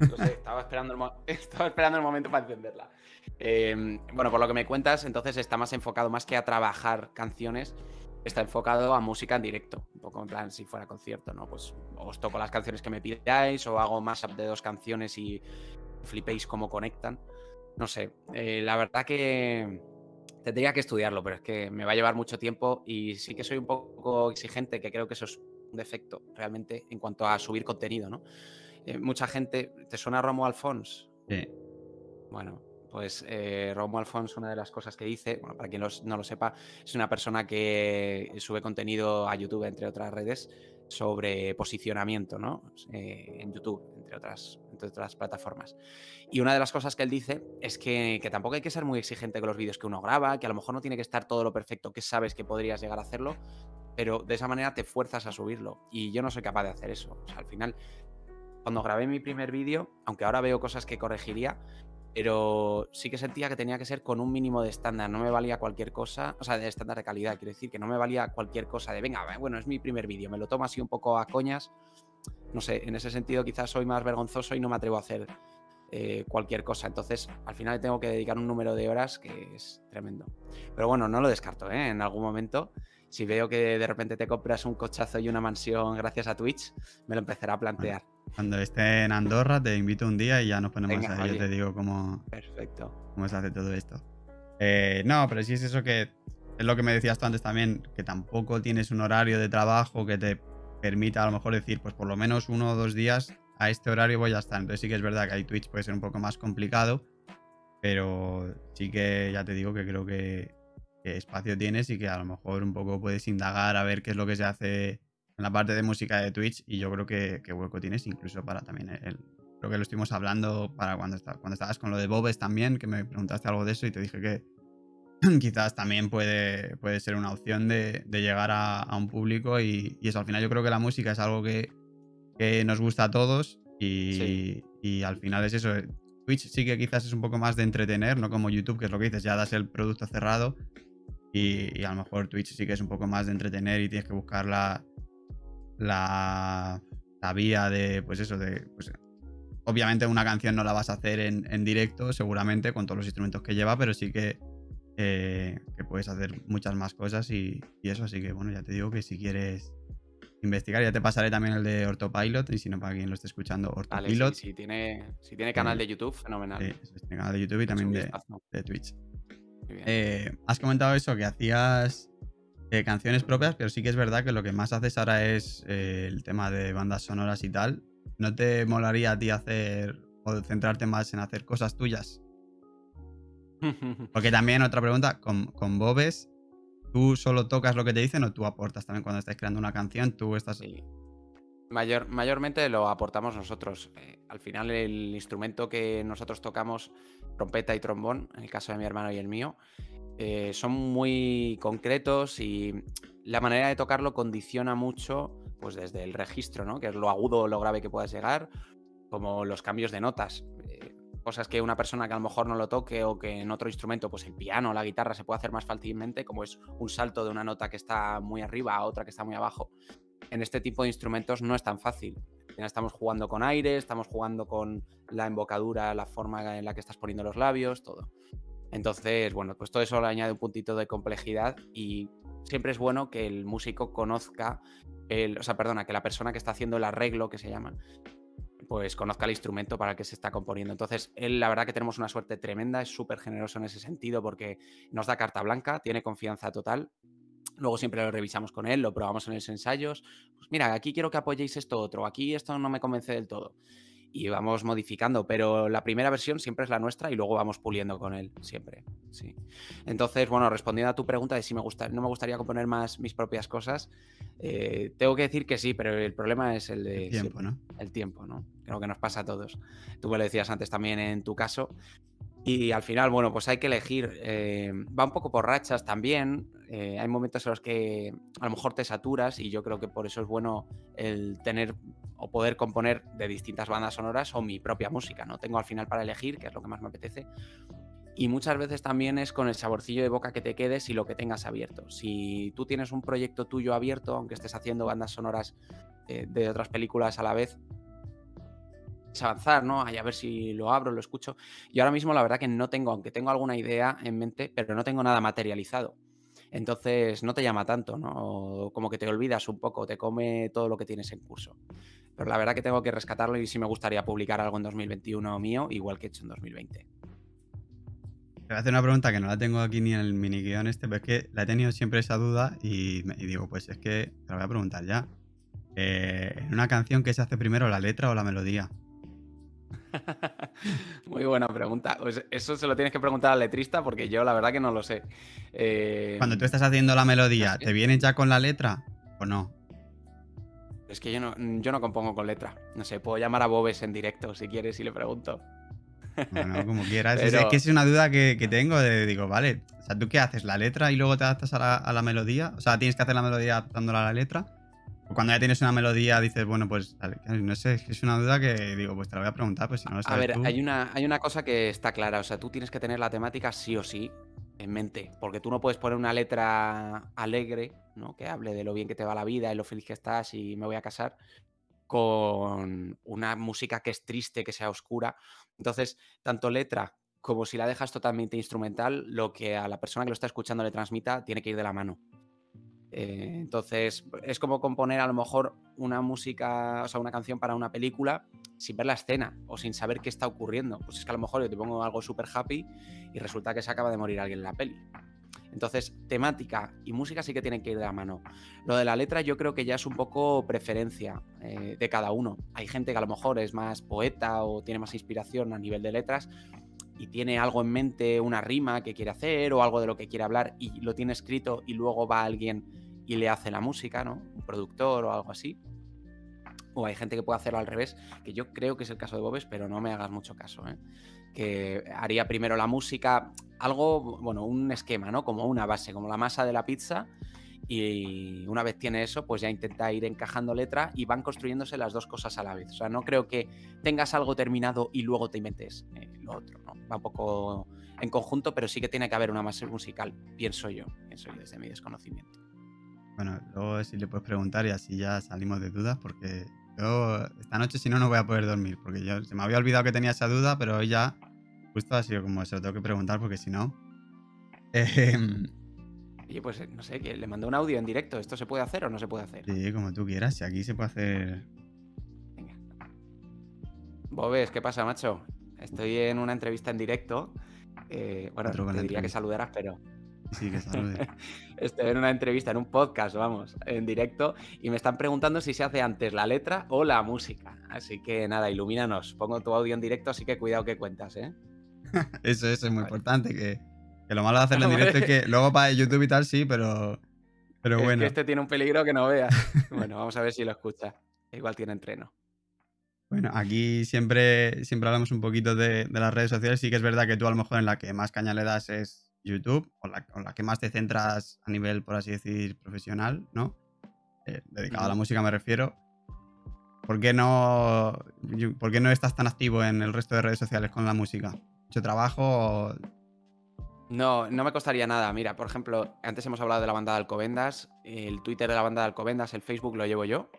estaba esperando el, estaba esperando el momento para encenderla. Em, bueno, por lo que me cuentas, entonces está más enfocado, más que a trabajar canciones, está enfocado a música en directo. Un poco en plan, si fuera concierto, ¿no? Pues os toco las canciones que me pidáis, o hago más de dos canciones y flipéis cómo conectan. No sé, eh, la verdad que tendría que estudiarlo, pero es que me va a llevar mucho tiempo y sí que soy un poco exigente, que creo que eso es un defecto realmente en cuanto a subir contenido, ¿no? Eh, mucha gente. ¿Te suena Romo Alfons? Sí. Bueno, pues eh, Romo Alfons, una de las cosas que dice, bueno, para quien no lo sepa, es una persona que sube contenido a YouTube, entre otras redes, sobre posicionamiento, ¿no? Eh, en YouTube, entre otras, entre otras plataformas. Y una de las cosas que él dice es que, que, tampoco hay que ser muy exigente con los vídeos que uno graba, que a lo mejor no tiene que estar todo lo perfecto que sabes que podrías llegar a hacerlo, pero de esa manera te fuerzas a subirlo. Y yo no soy capaz de hacer eso. O sea, al final cuando grabé mi primer vídeo, aunque ahora veo cosas que corregiría, pero sí que sentía que tenía que ser con un mínimo de estándar, no me valía cualquier cosa, o sea, de estándar de calidad, quiero decir, que no me valía cualquier cosa de, venga, bueno, es mi primer vídeo, me lo tomo así un poco a coñas, no sé, en ese sentido quizás soy más vergonzoso y no me atrevo a hacer eh, cualquier cosa, entonces al final tengo que dedicar un número de horas que es tremendo. Pero bueno, no lo descarto, ¿eh? En algún momento si veo que de repente te compras un cochazo y una mansión gracias a Twitch, me lo empezaré a plantear. Cuando esté en Andorra, te invito un día y ya nos ponemos a Yo te digo cómo, Perfecto. cómo se hace todo esto. Eh, no, pero sí es eso que es lo que me decías tú antes también, que tampoco tienes un horario de trabajo que te permita a lo mejor decir, pues por lo menos uno o dos días a este horario voy a estar. Entonces sí que es verdad que hay Twitch puede ser un poco más complicado, pero sí que ya te digo que creo que, espacio tienes y que a lo mejor un poco puedes indagar a ver qué es lo que se hace en la parte de música de Twitch y yo creo que, hueco tienes incluso para también el, creo que lo estuvimos hablando para cuando, cuando estabas con lo de Bobes también, que me preguntaste algo de eso y te dije que quizás también puede, puede ser una opción de, llegar a, un público y, eso al final yo creo que la música es algo que, nos gusta a todos y, y, al final es eso. Twitch sí que quizás es un poco más de entretener, no como YouTube, que es lo que dices, ya das el producto cerrado y, a lo mejor Twitch sí que es un poco más de entretener y tienes que buscar la, la, vía de, pues eso, de... Pues, obviamente una canción no la vas a hacer en, directo, seguramente, con todos los instrumentos que lleva, pero sí que, eh, que puedes hacer muchas más cosas y, eso, así que bueno, ya te digo que si quieres investigar, ya te pasaré también el de Ortopilot, y si no, para quien lo esté escuchando, Ortopilot. si, tiene, si tiene canal de YouTube, fenomenal. Sí, tiene canal de YouTube y también de, de Twitch. Eh, has comentado eso, que hacías eh, canciones propias, pero sí que es verdad que lo que más haces ahora es eh, el tema de bandas sonoras y tal. ¿No te molaría a ti hacer o centrarte más en hacer cosas tuyas? Porque también otra pregunta, con, con Bobes, ¿tú solo tocas lo que te dicen o tú aportas también cuando estás creando una canción? Tú estás... Mayor, mayormente lo aportamos nosotros. al final el instrumento que nosotros tocamos trompeta y trombón, en el caso de mi hermano y el mío, eh, son muy concretos y la manera de tocarlo condiciona mucho, pues desde el registro, ¿no? Que es lo agudo o lo grave que puedas llegar, como los cambios de notas. Eh, cosas que una persona que a lo mejor no lo toque o que en otro instrumento, pues el piano o la guitarra se puede hacer más fácilmente, como es un salto de una nota que está muy arriba a otra que está muy abajo. En este tipo de instrumentos no es tan fácil estamos jugando con aire, estamos jugando con la embocadura, la forma en la que estás poniendo los labios, todo. Entonces, bueno, pues todo eso le añade un puntito de complejidad y siempre es bueno que el músico conozca, el, o sea, perdona, que la persona que está haciendo el arreglo, que se llama, pues conozca el instrumento para el que se está componiendo. Entonces, él, la verdad que tenemos una suerte tremenda, es súper generoso en ese sentido porque nos da carta blanca, tiene confianza total Luego siempre lo revisamos con él, lo probamos en los ensayos. Pues mira, aquí quiero que apoyéis esto otro, aquí esto no me convence del todo. Y vamos modificando, pero la primera versión siempre es la nuestra y luego vamos puliendo con él, siempre. Sí. Entonces, bueno, respondiendo a tu pregunta de si me gusta, no me gustaría componer más mis propias cosas, eh, tengo que decir que sí, pero el problema es el de... El tiempo, ¿no? El tiempo, ¿no? Creo que nos pasa a todos. Tú me lo decías antes también en tu caso. Y al final, bueno, pues hay que elegir. Eh, va un poco por rachas también. Eh, hay momentos en los que a lo mejor te saturas y yo creo que por eso es bueno el tener o poder componer de distintas bandas sonoras o mi propia música, ¿no? Tengo al final para elegir, que es lo que más me apetece. Y muchas veces también es con el saborcillo de boca que te quedes y lo que tengas abierto. Si tú tienes un proyecto tuyo abierto, aunque estés haciendo bandas sonoras eh, de otras películas a la vez, avanzar, ¿no? a ver si lo abro, lo escucho. Y ahora mismo la verdad que no tengo, aunque tengo alguna idea en mente, pero no tengo nada materializado. Entonces no te llama tanto, ¿no? Como que te olvidas un poco, te come todo lo que tienes en curso. Pero la verdad que tengo que rescatarlo y sí me gustaría publicar algo en 2021 mío, igual que he hecho en 2020. Te voy a hacer una pregunta que no la tengo aquí ni en el mini guion este, pero es que la he tenido siempre esa duda y, digo, pues es que te la voy a preguntar ya. Eh, ¿En una canción que se hace primero la letra o la melodía? Muy buena pregunta. Pues eso se lo tienes que preguntar al letrista porque yo la verdad que no lo sé. Eh, Cuando tú estás haciendo la melodía, ¿te viene ya con la letra o no? Es que yo no, yo no compongo con letra. No sé, puedo llamar a Bobes en directo si quieres y le pregunto. Bueno, como quieras. Es, que es una duda que, tengo de, digo, vale, o sea, ¿tú qué haces? ¿La letra y luego te adaptas a la, a la melodía? O sea, ¿tienes que hacer la melodía adaptándola a la letra? Cuando ya tienes una melodía dices, bueno, pues no sé, es una duda que digo, pues te la voy a preguntar, pues si no lo sabes A ver, Hay, una, hay una cosa que está clara, o sea, tú tienes que tener la temática sí o sí en mente, porque tú no puedes poner una letra alegre, ¿no? Que hable de lo bien que te va la vida y lo feliz que estás y me voy a casar, con una música que es triste, que sea oscura. Entonces, tanto letra como si la dejas totalmente instrumental, lo que a la persona que lo está escuchando le transmita tiene que ir de la mano. Eh, entonces, es como componer a lo mejor una música, o sea, una canción para una película sin ver la escena o sin saber qué está ocurriendo. Pues es que a lo mejor yo te pongo algo súper happy y resulta que se acaba de morir alguien en la peli. Entonces, temática y música sí que tienen que ir de la mano. Lo de la letra yo creo que ya es un poco preferencia eh, de cada uno. Hay gente que a lo mejor es más poeta o tiene más inspiración a nivel de letras y tiene algo en mente, una rima que quiere hacer o algo de lo que quiere hablar y lo tiene escrito y luego va alguien y le hace la música, ¿no? Un productor o algo así. O hay gente que puede hacerlo al revés, que yo creo que es el caso de Bobes, pero no me hagas mucho caso, ¿eh? Que haría primero la música, algo, bueno, un esquema, ¿no? Como una base, como la masa de la pizza. Y una vez tiene eso, pues ya intenta ir encajando letra y van construyéndose las dos cosas a la vez. O sea, no creo que tengas algo terminado y luego te inventes eh, lo otro, ¿no? Va un poco en conjunto, pero sí que tiene que haber una base musical, pienso yo, pienso yo desde mi desconocimiento. Bueno, luego si le puedes preguntar y así ya salimos de dudas, porque yo esta noche si no, no voy a poder dormir, porque yo se me había olvidado que tenía esa duda, pero hoy ya justo ha sido como se lo tengo que preguntar, porque si no... Em, Oye, pues no sé, que le mandó un audio en directo. ¿Esto se puede hacer o no se puede hacer? Sí, como tú quieras. Si aquí se puede hacer. Venga. Bobes, ¿qué pasa, macho? Estoy en una entrevista en directo. Eh, bueno, te diría que saludaras, pero. Sí, que salude. Estoy en una entrevista, en un podcast, vamos, en directo, y me están preguntando si se hace antes la letra o la música. Así que nada, ilumínanos. Pongo tu audio en directo, así que cuidado que cuentas, ¿eh? eso, eso es muy importante, que que lo malo de hacerlo en directo es que luego para YouTube y tal sí, pero, pero bueno. este tiene un peligro que no veas. bueno, vamos a ver si lo escucha. Igual tiene entreno. Bueno, aquí siempre, siempre hablamos un poquito de, las redes sociales. Sí que es verdad que tú a lo mejor en la que más caña le das es YouTube, o la, la que más te centras a nivel, por así decir, profesional, ¿no? Eh, dedicado a la música me refiero. ¿Por qué, no, ¿Por qué no estás tan activo en el resto de redes sociales con la música? ¿Mucho trabajo? No, no me costaría nada. Mira, por ejemplo, antes hemos hablado de la banda de Alcobendas. El Twitter de la banda de Alcobendas, el Facebook lo llevo yo.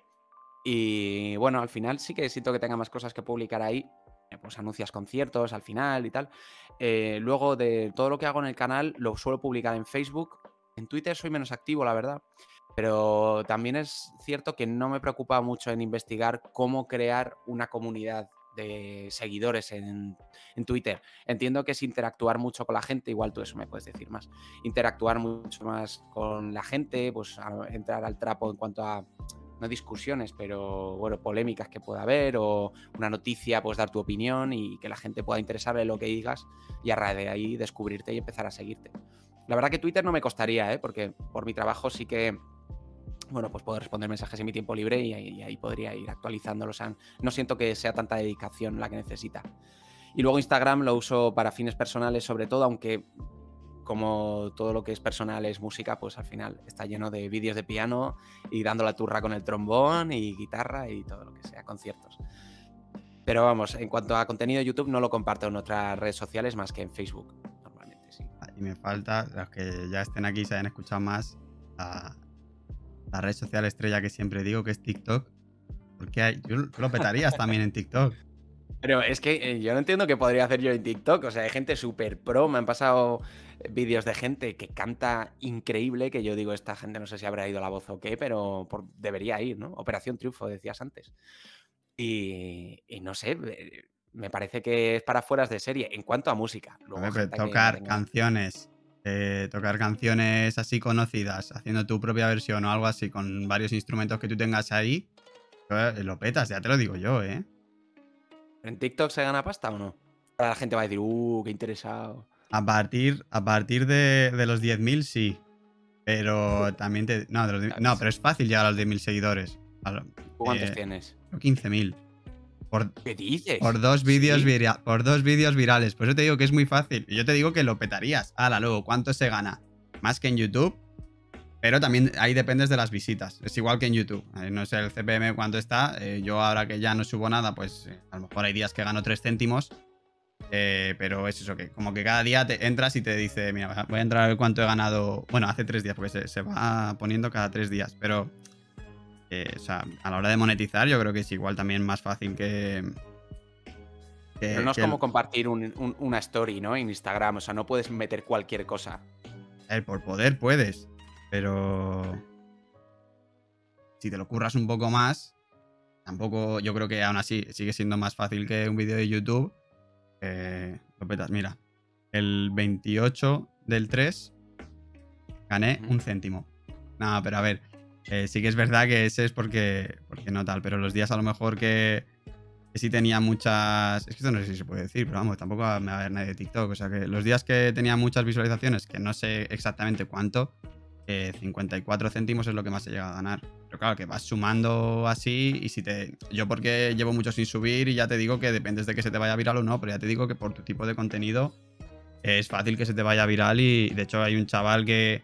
Y bueno, al final sí que siento que tenga más cosas que publicar ahí. Eh, pues anuncias conciertos al final y tal. Eh, luego de todo lo que hago en el canal lo suelo publicar en Facebook. En Twitter soy menos activo, la verdad. Pero también es cierto que no me preocupa mucho en investigar cómo crear una comunidad de seguidores en, Twitter. Entiendo que es interactuar mucho con la gente, igual tú eso me puedes decir más. Interactuar mucho más con la gente, pues entrar al trapo en cuanto a no discusiones, pero bueno, polémicas que pueda haber o una noticia, pues dar tu opinión y que la gente pueda interesarle lo que digas y a raíz de ahí descubrirte y empezar a seguirte. La verdad que Twitter no me costaría, ¿eh? porque por mi trabajo sí que bueno, pues puedo responder mensajes en mi tiempo libre y, ahí podría ir actualizándolo. O no siento que sea tanta dedicación la que necesita. Y luego Instagram lo uso para fines personales sobre todo, aunque como todo lo que es personal es música, pues al final está lleno de vídeos de piano y dando la turra con el trombón y guitarra y todo lo que sea, conciertos. Pero vamos, en cuanto a contenido de YouTube no lo comparto en otras redes sociales más que en Facebook, normalmente, sí. Y me falta, los que ya estén aquí se hayan escuchado más, la red social estrella que siempre digo, que es TikTok. Porque hay, yo lo petarías también en TikTok. Pero es que eh, yo no entiendo qué podría hacer yo en TikTok. O sea, hay gente súper pro. Me han pasado eh, vídeos de gente que canta increíble. Que yo digo, esta gente no sé si habrá ido la voz o qué, pero debería ir, ¿no? Operación Triunfo, decías antes. Y, no sé, eh, me parece que es para fueras de serie. En cuanto a música. tocar canciones eh, tocar canciones así conocidas, haciendo tu propia versión o algo así con varios instrumentos que tú tengas ahí, lo petas, ya te lo digo yo, ¿eh? ¿En TikTok se gana pasta o no? La gente va a decir, uh, qué interesado. A partir, a partir de, los 10.000 sí. Pero también te... No, no, pero es fácil llegar a los 10.000 seguidores. ¿Cuántos eh, tienes? 15.000. Por, ¿Qué dices? Por dos vídeos por dos vídeos virales. Por eso te digo que es muy fácil. Y yo te digo que lo petarías. Hala, luego, ¿cuánto se gana? Más que en YouTube. Pero también ahí dependes de las visitas. Es igual que en YouTube. Eh, no sé el CPM cuánto está. Eh, yo ahora que ya no subo nada, pues eh, a lo mejor hay días que gano 3 céntimos. pero es eso, que como que cada día te entras y te dice, mira, voy a entrar a ver cuánto he ganado. Bueno, hace 3 días, porque se, se va poniendo cada 3 días. Pero o sea, a la hora de monetizar, yo creo que es igual también más fácil que. Pero no es como compartir una story, ¿no? En Instagram. O sea, no puedes meter cualquier cosa. por poder puedes. Pero. si te lo curras un poco más, tampoco, yo creo que aún así sigue siendo más fácil que un vídeo de YouTube. Eh, lo petas. Mira, el 28 del 3 gané un céntimo. Nada, pero a ver, eh, sí que es verdad que ese es porque, porque no tal, pero los días a lo mejor que, que sí tenía muchas. Es que esto no sé si se puede decir, pero vamos, tampoco me va a ver nadie de TikTok. O sea que los días que tenía muchas visualizaciones, que no sé exactamente cuánto, 54 eh, céntimos es lo que más se llega a ganar. Pero claro, que vas sumando así y si te... Yo porque llevo mucho sin subir y ya te digo que dependes de que se te vaya viral o no, pero ya te digo que por tu tipo de contenido es fácil que se te vaya viral y de hecho hay un chaval que...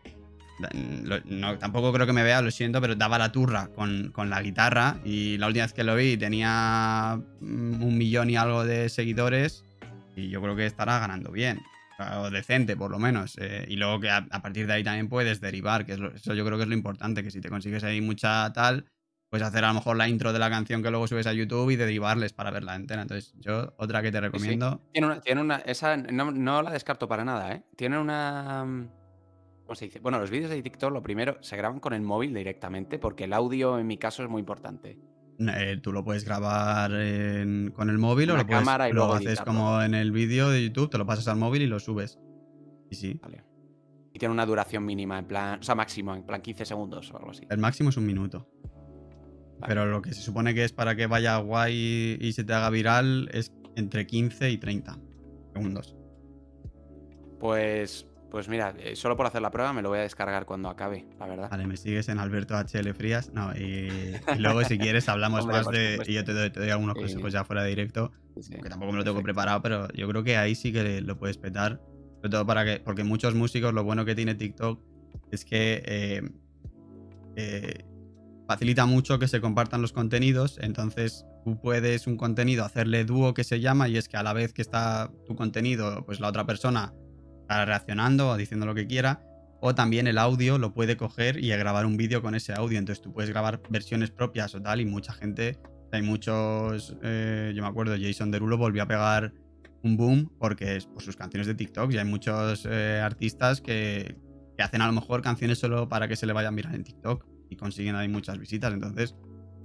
No, tampoco creo que me vea, lo siento, pero daba la turra con, con la guitarra y la última vez que lo vi tenía un millón y algo de seguidores y yo creo que estará ganando bien o decente por lo menos. Eh, y luego que a, partir de ahí también puedes derivar, que eso yo creo que es lo importante, que si te consigues ahí mucha tal, puedes hacer a lo mejor la intro de la canción que luego subes a YouTube y derivarles para verla entera. Entonces, yo otra que te recomiendo. Tiene, una, tiene una, esa no, la descarto para nada, ¿eh? Tiene una... ¿Cómo se dice? Bueno, los vídeos de TikTok, lo primero, se graban con el móvil directamente, porque el audio en mi caso es muy importante. Eh, tú lo puedes grabar con el móvil o lo, puedes, y lo haces como en el vídeo de YouTube, te lo pasas al móvil y lo subes. Y sí. Vale. Y tiene una duración mínima, en plan, o sea, máximo, en plan 15 segundos o algo así. El máximo es un minuto. Pero lo que se supone que es para que vaya guay y se te haga viral es entre 15 y 30 segundos. Pues pues mira, eh, solo por hacer la prueba me lo voy a descargar cuando acabe, la verdad. Vale, me sigues en Alberto HL Frías. No, y, luego si quieres hablamos más de. Y yo te doy, algunos consejos ya fuera de directo. que tampoco me lo tengo preparado, pero yo creo que ahí sí que lo puedes petar. Sobre todo para que. Porque muchos músicos, lo bueno que tiene TikTok es que eh, eh, facilita mucho que se compartan los contenidos. Entonces, tú puedes un contenido hacerle dúo que se llama, y es que a la vez que está tu contenido, pues la otra persona estar reaccionando o diciendo lo que quiera. O también el audio lo puede coger y grabar un vídeo con ese audio. Entonces tú puedes grabar versiones propias o tal. Y mucha gente, hay muchos, eh, yo me acuerdo, Jason Derulo volvió a pegar un boom porque es por sus canciones de TikTok. Y hay muchos eh, artistas que, que, hacen a lo mejor canciones solo para que se le vayan a mirar en TikTok y consiguen ahí muchas visitas. Entonces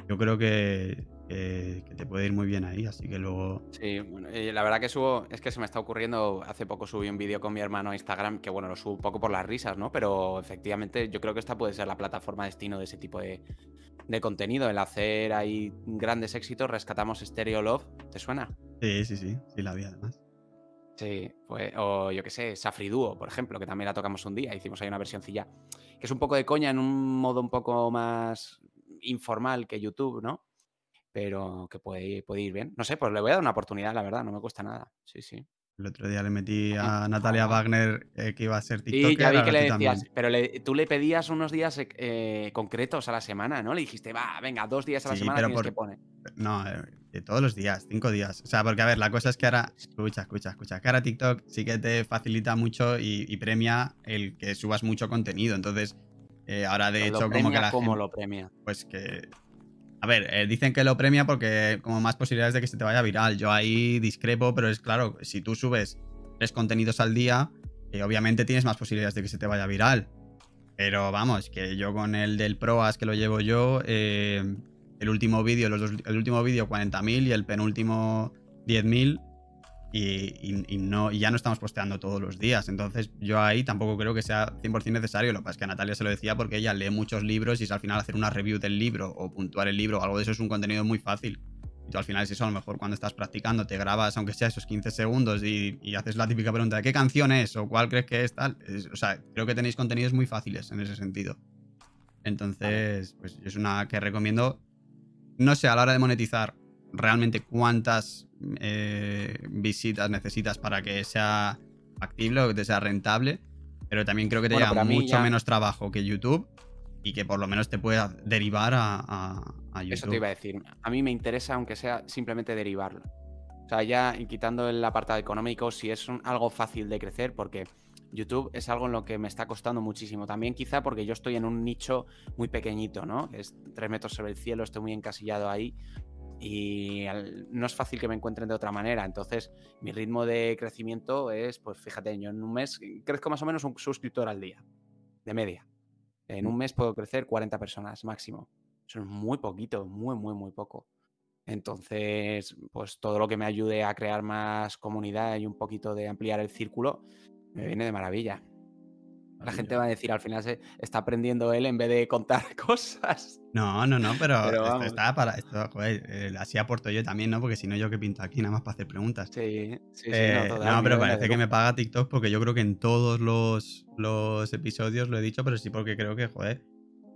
yo creo que que, te puede ir muy bien ahí, así que luego... Sí, bueno, la verdad que subo, es que se me está ocurriendo, hace poco subí un vídeo con mi hermano a Instagram, que bueno, lo subo un poco por las risas, ¿no? Pero efectivamente yo creo que esta puede ser la plataforma destino de ese tipo de, contenido, el hacer ahí grandes éxitos, rescatamos Stereo Love, ¿te suena? Sí, sí, sí, sí la vi además. Sí, pues, o yo qué sé, Safri Duo, por ejemplo, que también la tocamos un día, hicimos ahí una versioncilla, que es un poco de coña en un modo un poco más informal que YouTube, ¿no? Pero que puede, puede ir bien. No sé, pues le voy a dar una oportunidad, la verdad, no me cuesta nada. Sí, sí. El otro día le metí a Natalia Wagner eh, que iba a ser TikToker. Y ya vi que le decías, pero tú le pedías unos días eh, eh, concretos a la semana, ¿no? Le dijiste, va, venga, dos días a la semana tienes que poner. No, de todos los días, cinco días. O sea, porque a ver, la cosa es que ahora, escucha, escucha, escucha, que ahora TikTok sí que te facilita mucho y, premia el que subas mucho contenido. Entonces, ahora de hecho, como que la ¿Cómo lo premia? Pues que a ver, eh, dicen que lo premia porque como más posibilidades de que se te vaya viral. Yo ahí discrepo, pero es claro, si tú subes tres contenidos al día, eh, obviamente tienes más posibilidades de que se te vaya viral. Pero vamos, que yo con el del Proas que lo llevo yo, eh, el último vídeo, el último vídeo 40.000 y el penúltimo 10.000 y, ya no estamos posteando todos los días. Entonces yo ahí tampoco creo que sea 100% necesario. Lo que pasa es que Natalia se lo decía porque ella lee muchos libros y es al final hacer una review del libro o puntuar el libro o algo de eso es un contenido muy fácil. Y tú al final es eso, a lo mejor cuando estás practicando te grabas aunque sea esos 15 segundos y, haces la típica pregunta de qué canción es o cuál crees que es tal. o sea, creo que tenéis contenidos muy fáciles en ese sentido. Entonces, pues es una que recomiendo. No sé, a la hora de monetizar, realmente cuántas eh, visitas necesitas para que sea factible o que te sea rentable. Pero también creo que te lleva mucho menos trabajo que YouTube y que por lo menos te pueda derivar a, YouTube. Eso te iba a decir. A mí me interesa, aunque sea simplemente derivarlo. O sea, ya quitando el apartado económico, si es algo fácil de crecer, porque YouTube es algo en lo que me está costando muchísimo. También quizá porque yo estoy en un nicho muy pequeñito, ¿no? es tres metros sobre el cielo, estoy muy encasillado ahí y no es fácil que me encuentren de otra manera. Entonces, mi ritmo de crecimiento es, pues fíjate, yo en un mes crezco más o menos un suscriptor al día, de media. En un mes puedo crecer 40 personas máximo. Eso es muy poquito, muy, muy, muy poco. Entonces, pues todo lo que me ayude a crear más comunidad y un poquito de ampliar el círculo, me viene de maravilla. La gente va a decir, al final se está aprendiendo él en vez de contar cosas. No, no, no, pero, esto está para. Esto, joder, eh, así aporto yo también, ¿no? Porque si no, yo que pinto aquí nada más para hacer preguntas. Sí, sí, sí. Eh, no, pero parece que me paga TikTok porque yo creo que en todos los, los episodios lo he dicho, pero sí porque creo que, joder,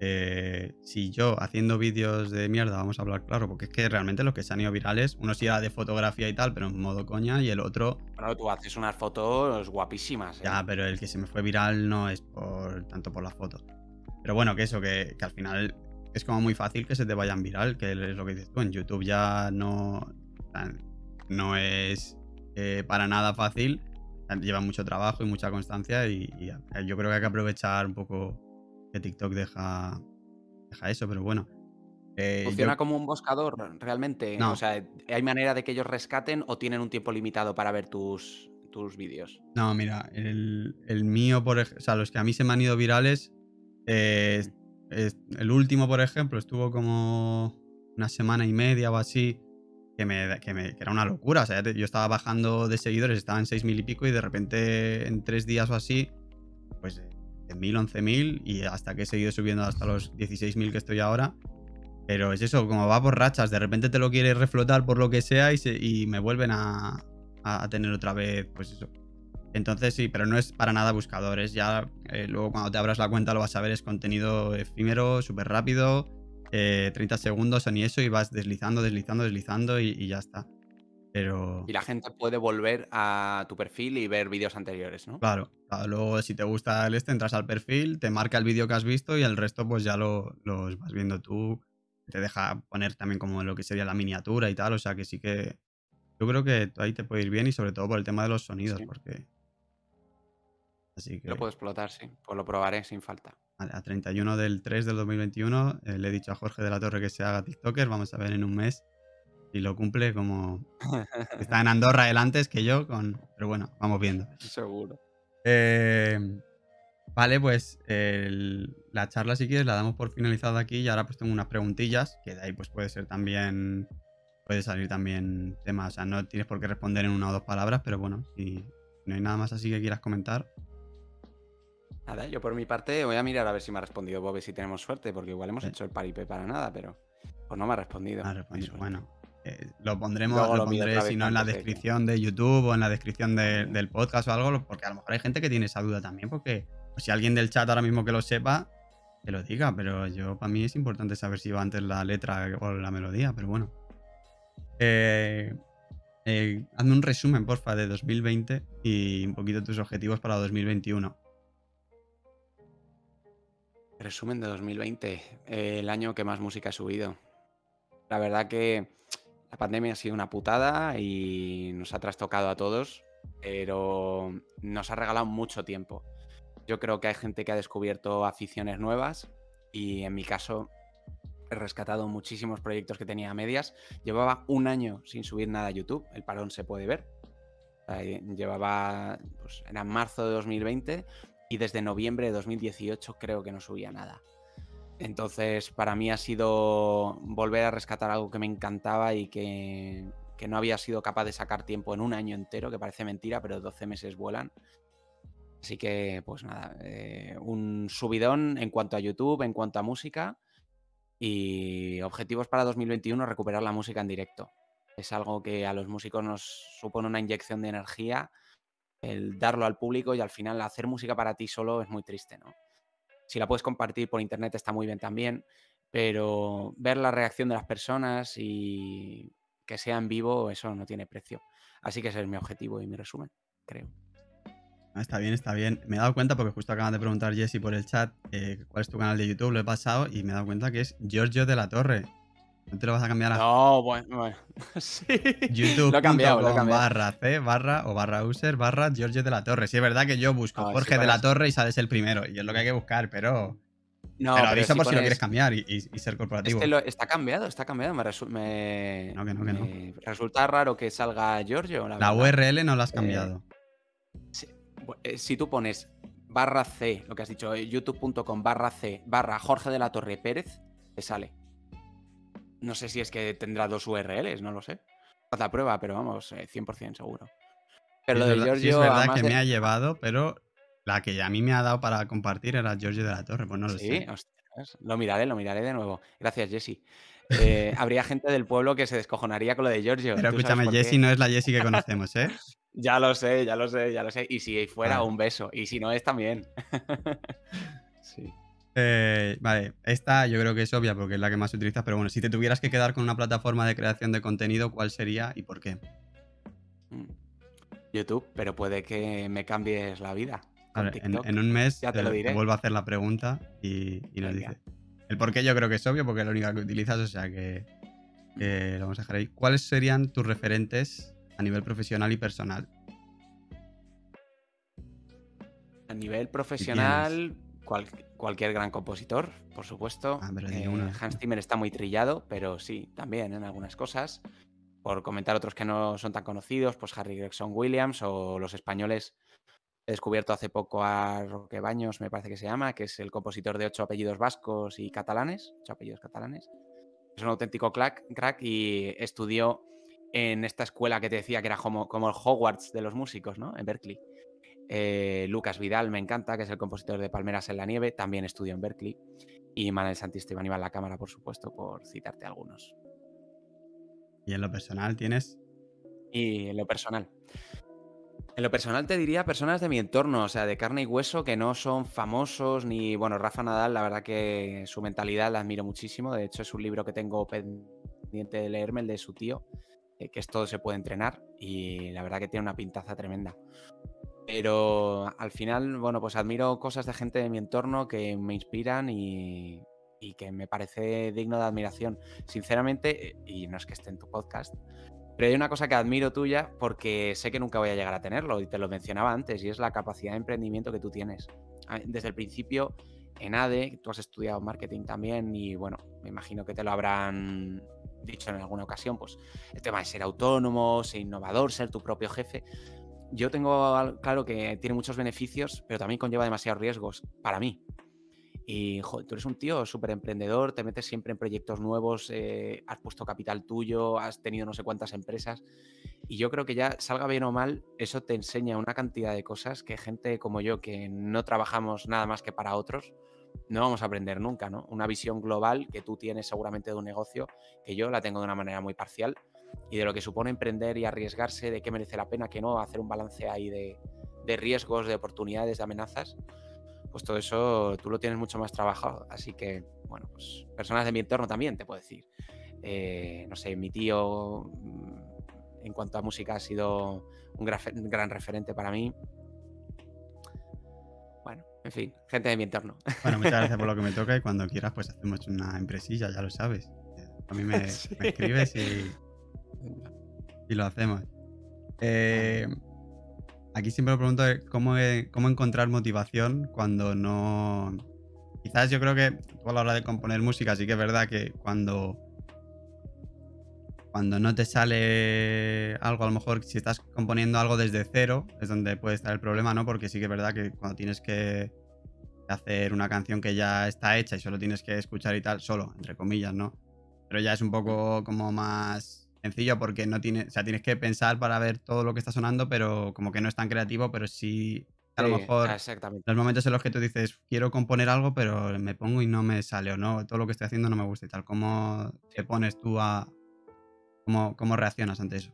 eh, si yo haciendo vídeos de mierda, vamos a hablar claro, porque es que realmente los que se han ido virales, uno sí era de fotografía y tal, pero en modo coña, y el otro. Bueno, tú haces unas fotos guapísimas. Ya, ¿eh? pero el que se me fue viral no es por tanto por las fotos. Pero bueno, que eso, que, al final es como muy fácil que se te vayan viral, que es lo que dices tú. En YouTube ya no, no es eh, para nada fácil. Lleva mucho trabajo y mucha constancia y yo creo que hay que aprovechar un poco que TikTok deja, deja eso, pero bueno. Eh, ¿Funciona como un buscador realmente? No. O sea, ¿hay manera de que ellos rescaten o tienen un tiempo limitado para ver tus, tus vídeos? No, mira, el, mío, por ejemplo, o sea, los que a mí se me han ido virales, eh, el último, por ejemplo, estuvo como una semana y media o así, que, me, que, me, que era una locura. O sea, yo estaba bajando de seguidores, estaba en seis mil y pico y de repente en tres días o así, pues 10.000, 11.000 y hasta que he seguido subiendo hasta los 16.000 que estoy ahora. Pero es eso, como va por rachas, de repente te lo quieres reflotar por lo que sea y, me vuelven a, tener otra vez, pues eso. Entonces sí, pero no es para nada buscadores. Ya eh, luego cuando te abras la cuenta lo vas a ver, es contenido efímero, súper rápido, 30 eh, segundos ni eso y vas deslizando, deslizando, deslizando y ya está. Y la gente puede volver a tu perfil y ver vídeos anteriores, ¿no? Claro, Luego, si te gusta el este, entras al perfil, te marca el vídeo que has visto y el resto, pues ya lo, los vas viendo tú. Te deja poner también como lo que sería la miniatura y tal. O sea que sí que. Yo creo que ahí te puede ir bien y sobre todo por el tema de los sonidos, porque. Así que. Lo puedo explotar, sí. Pues lo probaré sin falta. a 31 del 3 del 2021 eh, le he dicho a Jorge de la Torre que se haga TikToker. Vamos a ver en un mes y lo cumple como está en Andorra él antes que yo, con... pero bueno, vamos viendo. Seguro. Eh, vale, pues la charla si quieres la damos por finalizada aquí y ahora pues tengo unas preguntillas que de ahí pues puede ser también, puede salir también temas, o sea, no tienes por qué responder en una o dos palabras, pero bueno, si no hay nada más así que quieras comentar. Nada, yo por mi parte voy a mirar a ver si me ha respondido Bob si tenemos suerte, porque igual hemos hecho el paripé para nada, pero pues no me ha respondido. Ha respondido. Bueno, eh, lo pondremos, lo, pondré, si no, en la descripción de YouTube o en la descripción del podcast o algo, porque a lo mejor hay gente que tiene esa duda también, porque si alguien del chat ahora mismo que lo sepa, que lo diga, pero yo para mí es importante saber si va antes la letra o la melodía, pero bueno. Eh, eh, hazme un resumen, porfa, de 2020 y un poquito tus objetivos para 2021. Resumen de 2020, el año que más música he subido. La verdad que la pandemia ha sido una putada y nos ha trastocado a todos, pero nos ha regalado mucho tiempo. Yo creo que hay gente que ha descubierto aficiones nuevas y en mi caso he rescatado muchísimos proyectos que tenía a medias. Llevaba un año sin subir nada a YouTube, el parón se puede ver. Llevaba, pues era marzo de 2020 y desde noviembre de 2018 creo que no subía nada. Entonces, para mí ha sido volver a rescatar algo que me encantaba y que, no había sido capaz de sacar tiempo en un año entero, que parece mentira, pero 12 meses vuelan. Así que, pues nada, eh, un subidón en cuanto a YouTube, en cuanto a música. Y objetivos para 2021, recuperar la música en directo. Es algo que a los músicos nos supone una inyección de energía, el darlo al público y al final hacer música para ti solo es muy triste, ¿no? Si la puedes compartir por internet está muy bien también, pero ver la reacción de las personas y que sea en vivo, eso no tiene precio. Así que ese es mi objetivo y mi resumen, creo. Ah, está bien, está bien. Me he dado cuenta porque justo acaban de preguntar Jesse por el chat eh, cuál es tu canal de YouTube, lo he pasado y me he dado cuenta que es Giorgio de la Torre. ¿No te lo vas a cambiar a.? No, bueno, bueno. sí. YouTube.com barra C barra o barra user barra Giorgio de la Torre. Sí, es verdad que yo busco Jorge de la Torre y sales el primero. Y es lo que hay que buscar, pero. No, pero aviso por si lo quieres cambiar y, ser corporativo. está cambiado, está cambiado. Me, no, que no, que no. resulta raro que salga Giorgio. La, URL no la has eh, cambiado. Eh, si, tú pones barra C, lo que has dicho, eh, youtube.com barra C barra Jorge de la Torre Pérez, te sale. No sé si es que tendrá dos URLs, no lo sé. Haz la prueba, pero vamos, 100% eh, seguro. Pero lo de Giorgio. es verdad que me ha llevado, pero la que a mí me ha dado para compartir era Giorgio de la Torre, pues no lo sé. lo miraré, lo miraré de nuevo. Gracias, Jesse. Eh, habría gente del pueblo que se descojonaría con lo de Giorgio. Pero escúchame, Jesse no es la Jesse que conocemos, ¿eh? ya lo sé, ya lo sé, ya lo sé. Y si fuera, un beso. Y si no es, también. sí. Eh, vale, esta yo creo que es obvia porque es la que más utilizas, pero bueno, si te tuvieras que quedar con una plataforma de creación de contenido, ¿cuál sería y por qué? Mm. YouTube, pero puede que me cambies la vida. en, un mes ya te lo diré. vuelvo a hacer la pregunta y, nos dice. El por qué yo creo que es obvio porque es la única que utilizas, o sea que, lo vamos a dejar ahí. ¿Cuáles serían tus referentes a nivel profesional y personal? A nivel profesional, cualquier gran compositor, por supuesto. Ah, eh, Hans Zimmer está muy trillado, pero sí, también en algunas cosas. Por comentar otros que no son tan conocidos, pues Harry Gregson Williams o los españoles. He descubierto hace poco a Roque Baños, me parece que se llama, que es el compositor de ocho apellidos vascos y catalanes, ocho apellidos catalanes. Es un auténtico crack, crack y estudió en esta escuela que te decía que era como, como el Hogwarts de los músicos, ¿no? En Berkeley. Eh, Lucas Vidal me encanta, que es el compositor de Palmeras en la Nieve, también estudió en Berkeley. Y Manuel Santisteban iba en la cámara, por supuesto, por citarte algunos. ¿Y en lo personal tienes? Y en lo personal. En lo personal te diría personas de mi entorno, o sea, de carne y hueso, que no son famosos ni, bueno, Rafa Nadal, la verdad que su mentalidad la admiro muchísimo. De hecho, es un libro que tengo pendiente de leerme, el de su tío, eh, que es todo se puede entrenar y la verdad que tiene una pintaza tremenda. Pero al final, bueno, pues admiro cosas de gente de mi entorno que me inspiran y, que me parece digno de admiración. Sinceramente, y no es que esté en tu podcast, pero hay una cosa que admiro tuya porque sé que nunca voy a llegar a tenerlo y te lo mencionaba antes y es la capacidad de emprendimiento que tú tienes. Ah, desde el principio, en ADE, tú has estudiado marketing también y bueno, me imagino que te lo habrán dicho en alguna ocasión, pues el tema de ser autónomo, ser innovador, ser tu propio jefe yo tengo claro que tiene muchos beneficios, pero también conlleva demasiados riesgos para mí. Y tú eres un tío súper emprendedor, te metes siempre en proyectos nuevos, eh, has puesto capital tuyo, has tenido no sé cuántas empresas. Y yo creo que ya salga bien o mal, eso te enseña una cantidad de cosas que gente como yo, que no trabajamos nada más que para otros, no vamos a aprender nunca, ¿no? Una visión global que tú tienes seguramente de un negocio, que yo la tengo de una manera muy parcial, y de lo que supone emprender y arriesgarse, de qué merece la pena, que no, hacer un balance ahí de, riesgos, de oportunidades, de amenazas, pues todo eso tú lo tienes mucho más trabajado. Así que, bueno, pues personas de mi entorno también te puedo decir. Eh, no sé, mi tío mm, en cuanto a música ha sido un gran, referente para mí. Bueno, en fin, gente de mi entorno. Bueno, muchas gracias por lo que me toca y cuando quieras pues hacemos una empresilla, ya lo sabes. A mí me, me escribes y, y lo hacemos. Eh, aquí siempre me pregunto cómo, cómo encontrar motivación cuando no... Quizás yo creo que tú a la hora de componer música sí que es verdad que cuando cuando no te sale algo, a lo mejor si estás componiendo algo desde cero, es donde puede estar el problema, ¿no? Porque sí que es verdad que cuando tienes que hacer una canción que ya está hecha y solo tienes que escuchar y tal, solo, entre comillas, ¿no? Pero ya es un poco como más sencillo porque no tiene, o sea, tienes que pensar para ver todo lo que está sonando, pero como que no es tan creativo, pero sí a lo mejor los momentos en los que tú dices quiero componer algo, pero me pongo y no me sale o no, todo lo que estoy haciendo no me gusta y tal. ¿Cómo te pones tú a cómo, cómo reaccionas ante eso?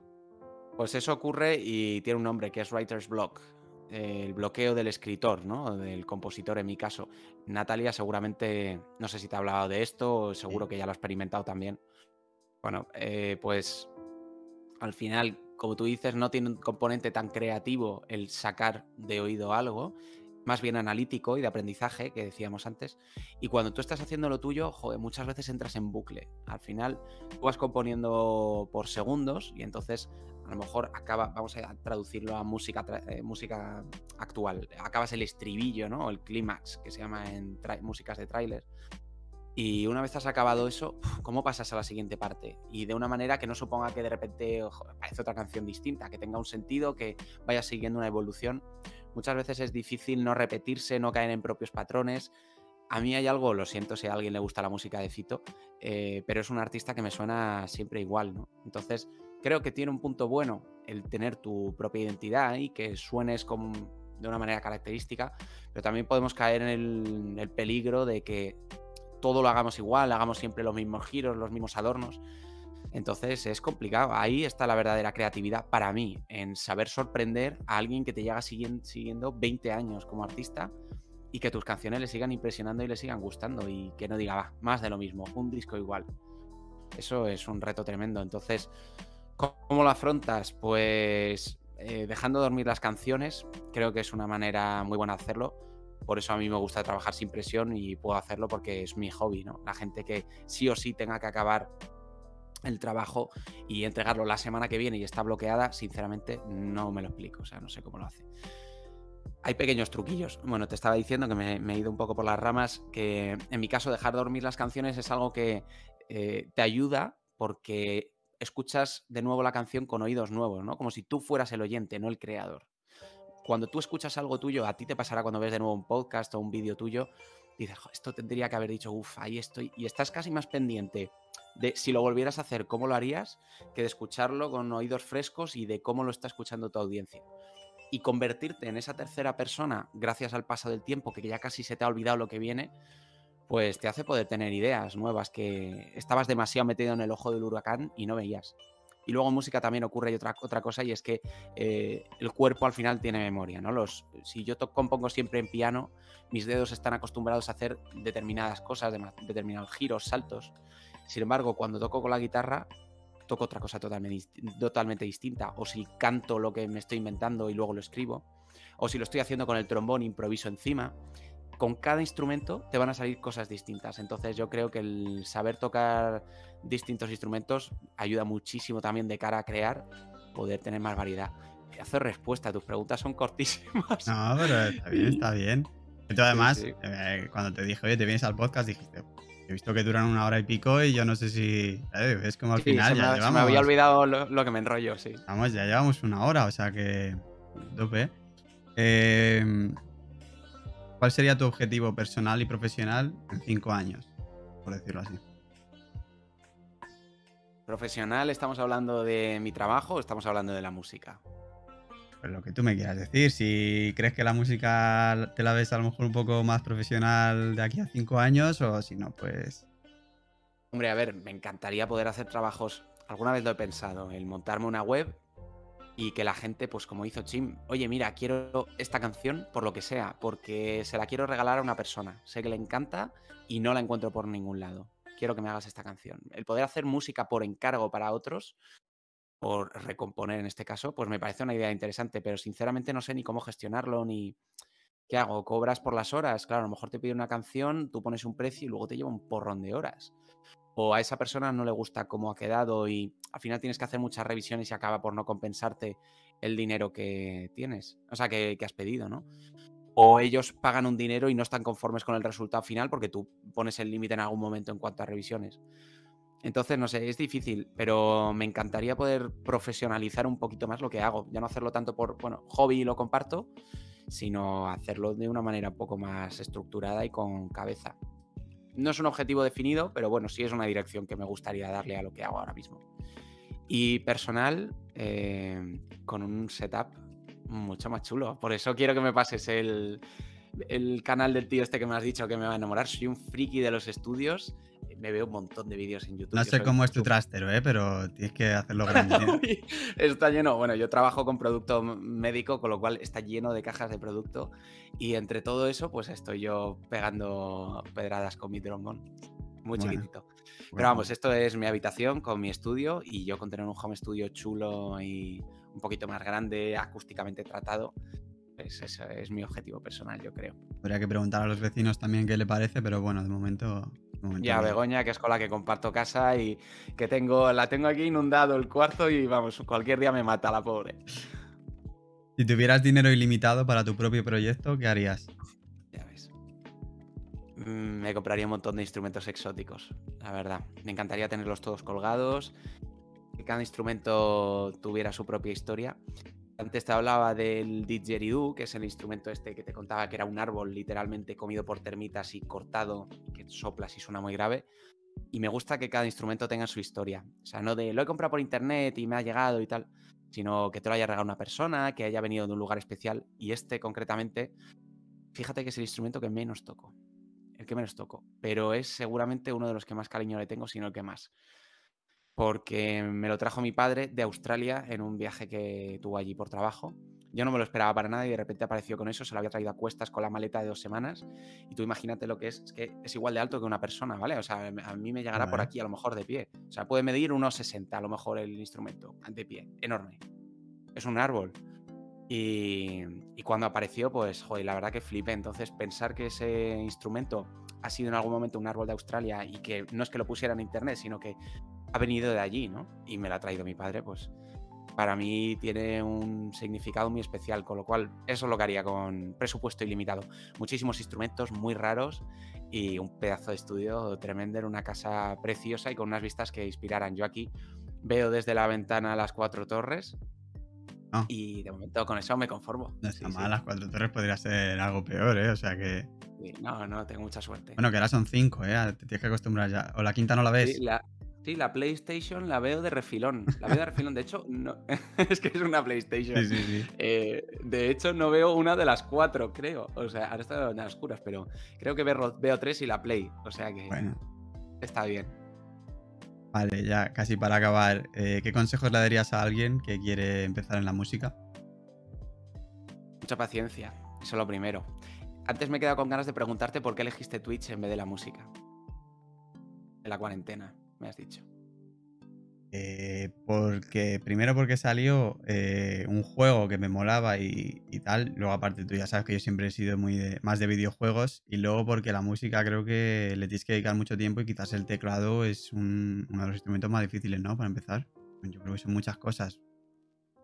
Pues eso ocurre y tiene un nombre que es writer's block, el bloqueo del escritor, ¿no? Del compositor en mi caso. Natalia seguramente, no sé si te ha hablado de esto, seguro que ya lo ha experimentado también. Bueno, eh, pues al final, como tú dices, no tiene un componente tan creativo el sacar de oído algo, más bien analítico y de aprendizaje, que decíamos antes. Y cuando tú estás haciendo lo tuyo, joder, muchas veces entras en bucle. Al final, tú vas componiendo por segundos y entonces a lo mejor acaba, vamos a traducirlo a música, eh, música actual, acabas el estribillo, ¿no? el clímax, que se llama en músicas de tráiler. Y una vez has acabado eso, ¿cómo pasas a la siguiente parte? Y de una manera que no suponga que de repente parece otra canción distinta, que tenga un sentido, que vaya siguiendo una evolución. Muchas veces es difícil no repetirse, no caer en propios patrones. a mí hay algo, lo siento si a alguien le gusta la música de Fito, eh, pero es un artista que me suena siempre igual, ¿no? Entonces, creo que tiene un punto bueno el tener tu propia identidad y que suenes como de una manera característica, pero también podemos caer en el, peligro de que todo lo hagamos igual, hagamos siempre los mismos giros, los mismos adornos. Entonces es complicado. Ahí está la verdadera creatividad para mí, en saber sorprender a alguien que te llega siguiendo, siguiendo 20 años como artista y que tus canciones le sigan impresionando y le sigan gustando y que no diga, más de lo mismo, un disco igual. Eso es un reto tremendo. Entonces, ¿cómo lo afrontas? Pues eh, dejando dormir las canciones, creo que es una manera muy buena de hacerlo. Por eso a mí me gusta trabajar sin presión y puedo hacerlo porque es mi hobby, ¿no? La gente que sí o sí tenga que acabar el trabajo y entregarlo la semana que viene y está bloqueada, sinceramente no me lo explico, o sea, no sé cómo lo hace. Hay pequeños truquillos. Bueno, te estaba diciendo que me, he ido un poco por las ramas, que en mi caso dejar dormir las canciones es algo que eh, te ayuda porque escuchas de nuevo la canción con oídos nuevos, ¿no? Como si tú fueras el oyente, no el creador. Cuando tú escuchas algo tuyo, a ti te pasará cuando ves de nuevo un podcast o un vídeo tuyo, dices, esto tendría que haber dicho, uff, ahí estoy, y estás casi más pendiente de si lo volvieras a hacer, cómo lo harías, que de escucharlo con oídos frescos y de cómo lo está escuchando tu audiencia. Y convertirte en esa tercera persona, gracias al paso del tiempo, que ya casi se te ha olvidado lo que viene, pues te hace poder tener ideas nuevas que estabas demasiado metido en el ojo del huracán y no veías. Y luego en música también ocurre otra, otra cosa y es que eh, el cuerpo al final tiene memoria, ¿no? Los, si yo compongo siempre en piano, mis dedos están acostumbrados a hacer determinadas cosas, determinados giros, saltos. Sin embargo, cuando toco con la guitarra, toco otra cosa totalmente, totalmente distinta. O si canto lo que me estoy inventando y luego lo escribo. O si lo estoy haciendo con el trombón, improviso encima con cada instrumento te van a salir cosas distintas. Entonces yo creo que el saber tocar distintos instrumentos ayuda muchísimo también de cara a crear, poder tener más variedad. Hacer respuesta, tus preguntas son cortísimas. No, pero está bien, está bien. Entonces, además, eh, cuando te dije, oye, te vienes al podcast, dijiste, he visto que duran una hora y pico y yo no sé si. Es como al final ya me, llevamos. me había olvidado lo, que me enrollo, sí. Vamos, ya llevamos una hora, o sea que. Tope. Eh, ¿Cuál sería tu objetivo personal y profesional en cinco años? Por decirlo así. Profesional, ¿estamos hablando de mi trabajo o estamos hablando de la música? Pues lo que tú me quieras decir. Si crees que la música te la ves a lo mejor un poco más profesional de aquí a cinco años o si no, pues... Hombre, a ver, me encantaría poder hacer trabajos, alguna vez lo he pensado, el montarme una web y que la gente, pues como hizo Chim, oye, mira, quiero esta canción por lo que sea, porque se la quiero regalar a una persona. Sé que le encanta y no la encuentro por ningún lado. Quiero que me hagas esta canción. El poder hacer música por encargo para otros, por recomponer en este caso, pues me parece una idea interesante, pero sinceramente no sé ni cómo gestionarlo ni... ¿Qué hago? ¿Cobras por las horas? Claro, a lo mejor te pide una canción, tú pones un precio y luego te lleva un porrón de horas o a esa persona no le gusta cómo ha quedado y al final tienes que hacer muchas revisiones y acaba por no compensarte el dinero que tienes, o sea, que, has pedido, ¿no? O ellos pagan un dinero y no están conformes con el resultado final porque tú pones el límite en algún momento en cuanto a revisiones. Entonces, no sé, es difícil, pero me encantaría poder profesionalizar un poquito más lo que hago. Ya no hacerlo tanto por, bueno, hobby y lo comparto, sino hacerlo de una manera un poco más estructurada y con cabeza. No es un objetivo definido, pero bueno, sí es una dirección que me gustaría darle a lo que hago ahora mismo. Y personal, eh, con un setup mucho más chulo. Por eso quiero que me pases el, el canal del tío este que me has dicho que me va a enamorar. Soy un friki de los estudios me veo un montón de vídeos en YouTube. No sé cómo es tu trastero, ¿eh? pero tienes que hacerlo grande. está lleno. Bueno, yo trabajo con producto médico, con lo cual está lleno de cajas de producto. Y entre todo eso, pues estoy yo pegando pedradas con mi trombón. Muy chiquitito. Pero vamos, esto es mi habitación con mi estudio y yo con tener un home studio chulo y un poquito más grande, acústicamente tratado, pues ese es mi objetivo personal, yo creo. Habría que preguntar a los vecinos también qué le parece, pero bueno, de momento y a Begoña, que es con la que comparto casa y que tengo, la tengo aquí inundado el cuarto y vamos, cualquier día me mata la pobre. Si tuvieras dinero ilimitado para tu propio proyecto, ¿qué harías? Ya ves. Mm, me compraría un montón de instrumentos exóticos, la verdad. Me encantaría tenerlos todos colgados, que cada instrumento tuviera su propia historia. Antes te hablaba del didgeridoo, que es el instrumento este que te contaba que era un árbol literalmente comido por termitas y cortado, que soplas y suena muy grave. Y me gusta que cada instrumento tenga su historia. O sea, no de lo he comprado por internet y me ha llegado y tal, sino que te lo haya regalado una persona, que haya venido de un lugar especial. Y este concretamente, fíjate que es el instrumento que menos toco. El que menos toco. Pero es seguramente uno de los que más cariño le tengo, sino el que más porque me lo trajo mi padre de Australia en un viaje que tuvo allí por trabajo. Yo no me lo esperaba para nada y de repente apareció con eso, se lo había traído a cuestas con la maleta de dos semanas. Y tú imagínate lo que es, es que es igual de alto que una persona, ¿vale? O sea, a mí me llegará por aquí a lo mejor de pie. O sea, puede medir unos 60 a lo mejor el instrumento, de pie, enorme. Es un árbol. Y, y cuando apareció, pues, joder, la verdad que flipé. Entonces, pensar que ese instrumento ha sido en algún momento un árbol de Australia y que no es que lo pusiera en internet, sino que ha venido de allí, ¿no? Y me la ha traído mi padre, pues para mí tiene un significado muy especial, con lo cual eso es lo que haría con presupuesto ilimitado. Muchísimos instrumentos muy raros y un pedazo de estudio tremendo en una casa preciosa y con unas vistas que inspiraran. Yo aquí veo desde la ventana las cuatro torres ah. y de momento con eso me conformo. No está mal, las cuatro torres podría ser algo peor, ¿eh? O sea que... no, no, tengo mucha suerte. Bueno, que ahora son cinco, ¿eh? Te tienes que acostumbrar ya. ¿O la quinta no la ves? Sí, la, Sí, la PlayStation la veo de refilón. La veo de refilón. De hecho, no... es que es una PlayStation. Sí, sí, sí. Eh, de hecho, no veo una de las cuatro, creo. O sea, ahora está en las oscuras, pero creo que veo, tres y la Play. O sea que bueno. está bien. Vale, ya casi para acabar. Eh, ¿Qué consejos le darías a alguien que quiere empezar en la música? Mucha paciencia. Eso es lo primero. Antes me he quedado con ganas de preguntarte por qué elegiste Twitch en vez de la música. En la cuarentena me has dicho? Eh, porque primero porque salió eh, un juego que me molaba y, tal. Luego aparte tú ya sabes que yo siempre he sido muy más de videojuegos. Y luego porque la música creo que le tienes que dedicar mucho tiempo y quizás el teclado es uno de los instrumentos más difíciles, ¿no? Para empezar. Yo creo que son muchas cosas.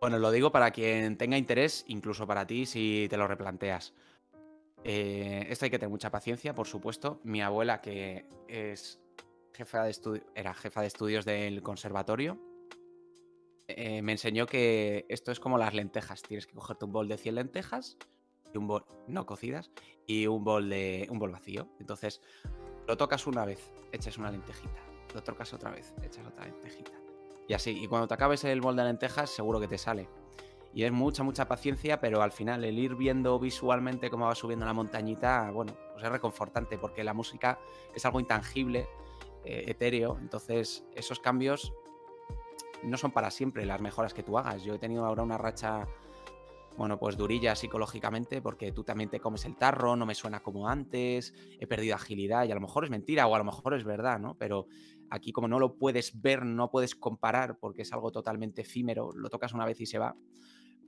Bueno, lo digo para quien tenga interés, incluso para ti si te lo replanteas. Eh, esto hay que tener mucha paciencia, por supuesto. Mi abuela, que es jefa de era jefa de estudios del conservatorio, eh, me enseñó que esto es como las lentejas. Tienes que cogerte un bol de 100 lentejas y un bol no cocidas y un bol de un bol vacío. Entonces, lo tocas una vez, echas una lentejita. Lo tocas otra vez, echas otra lentejita. Y así, y cuando te acabes el bol de lentejas, seguro que te sale. Y es mucha, mucha paciencia, pero al final el ir viendo visualmente cómo va subiendo la montañita, bueno, pues es reconfortante porque la música es algo intangible eh, etéreo. Entonces, esos cambios no son para siempre las mejoras que tú hagas. Yo he tenido ahora una racha, bueno, pues durilla psicológicamente, porque tú también te comes el tarro, no me suena como antes, he perdido agilidad y a lo mejor es mentira o a lo mejor es verdad, ¿no? Pero aquí como no lo puedes ver, no puedes comparar porque es algo totalmente efímero, lo tocas una vez y se va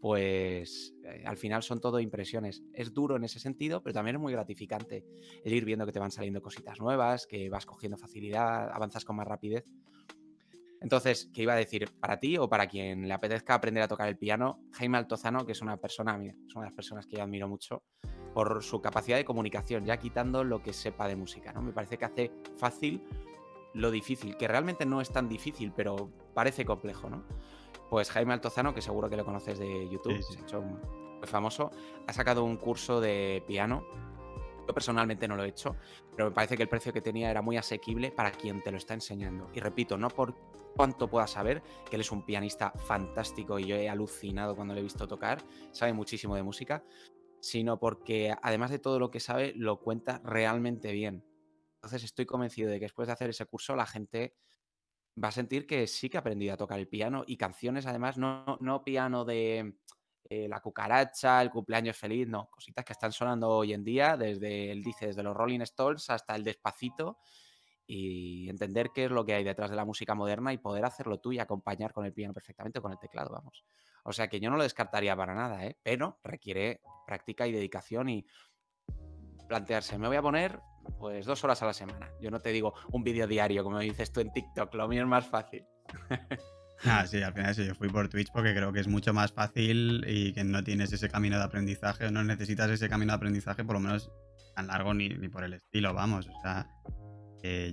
pues eh, al final son todo impresiones. Es duro en ese sentido, pero también es muy gratificante el ir viendo que te van saliendo cositas nuevas, que vas cogiendo facilidad, avanzas con más rapidez. Entonces, ¿qué iba a decir? Para ti o para quien le apetezca aprender a tocar el piano, Jaime Altozano, que es una persona, es una de las personas que yo admiro mucho por su capacidad de comunicación, ya quitando lo que sepa de música, ¿no? Me parece que hace fácil lo difícil, que realmente no es tan difícil, pero parece complejo, ¿no? Pues Jaime Altozano, que seguro que lo conoces de YouTube, se ha hecho muy famoso, ha sacado un curso de piano. Yo personalmente no lo he hecho, pero me parece que el precio que tenía era muy asequible para quien te lo está enseñando. Y repito, no por cuánto pueda saber, que él es un pianista fantástico y yo he alucinado cuando lo he visto tocar, sabe muchísimo de música, sino porque además de todo lo que sabe, lo cuenta realmente bien. Entonces estoy convencido de que después de hacer ese curso la gente va a sentir que sí que ha aprendido a tocar el piano y canciones además, no, no piano de eh, la cucaracha, el cumpleaños feliz, no, cositas que están sonando hoy en día, desde el dice, desde los Rolling Stones hasta el despacito y entender qué es lo que hay detrás de la música moderna y poder hacerlo tú y acompañar con el piano perfectamente, con el teclado, vamos. O sea que yo no lo descartaría para nada, ¿eh? pero requiere práctica y dedicación y plantearse, me voy a poner pues dos horas a la semana. Yo no te digo un vídeo diario, como dices tú en TikTok, lo mío es más fácil. Ah, sí, al final sí, yo fui por Twitch porque creo que es mucho más fácil y que no tienes ese camino de aprendizaje o no necesitas ese camino de aprendizaje, por lo menos tan largo ni, por el estilo, vamos. O sea,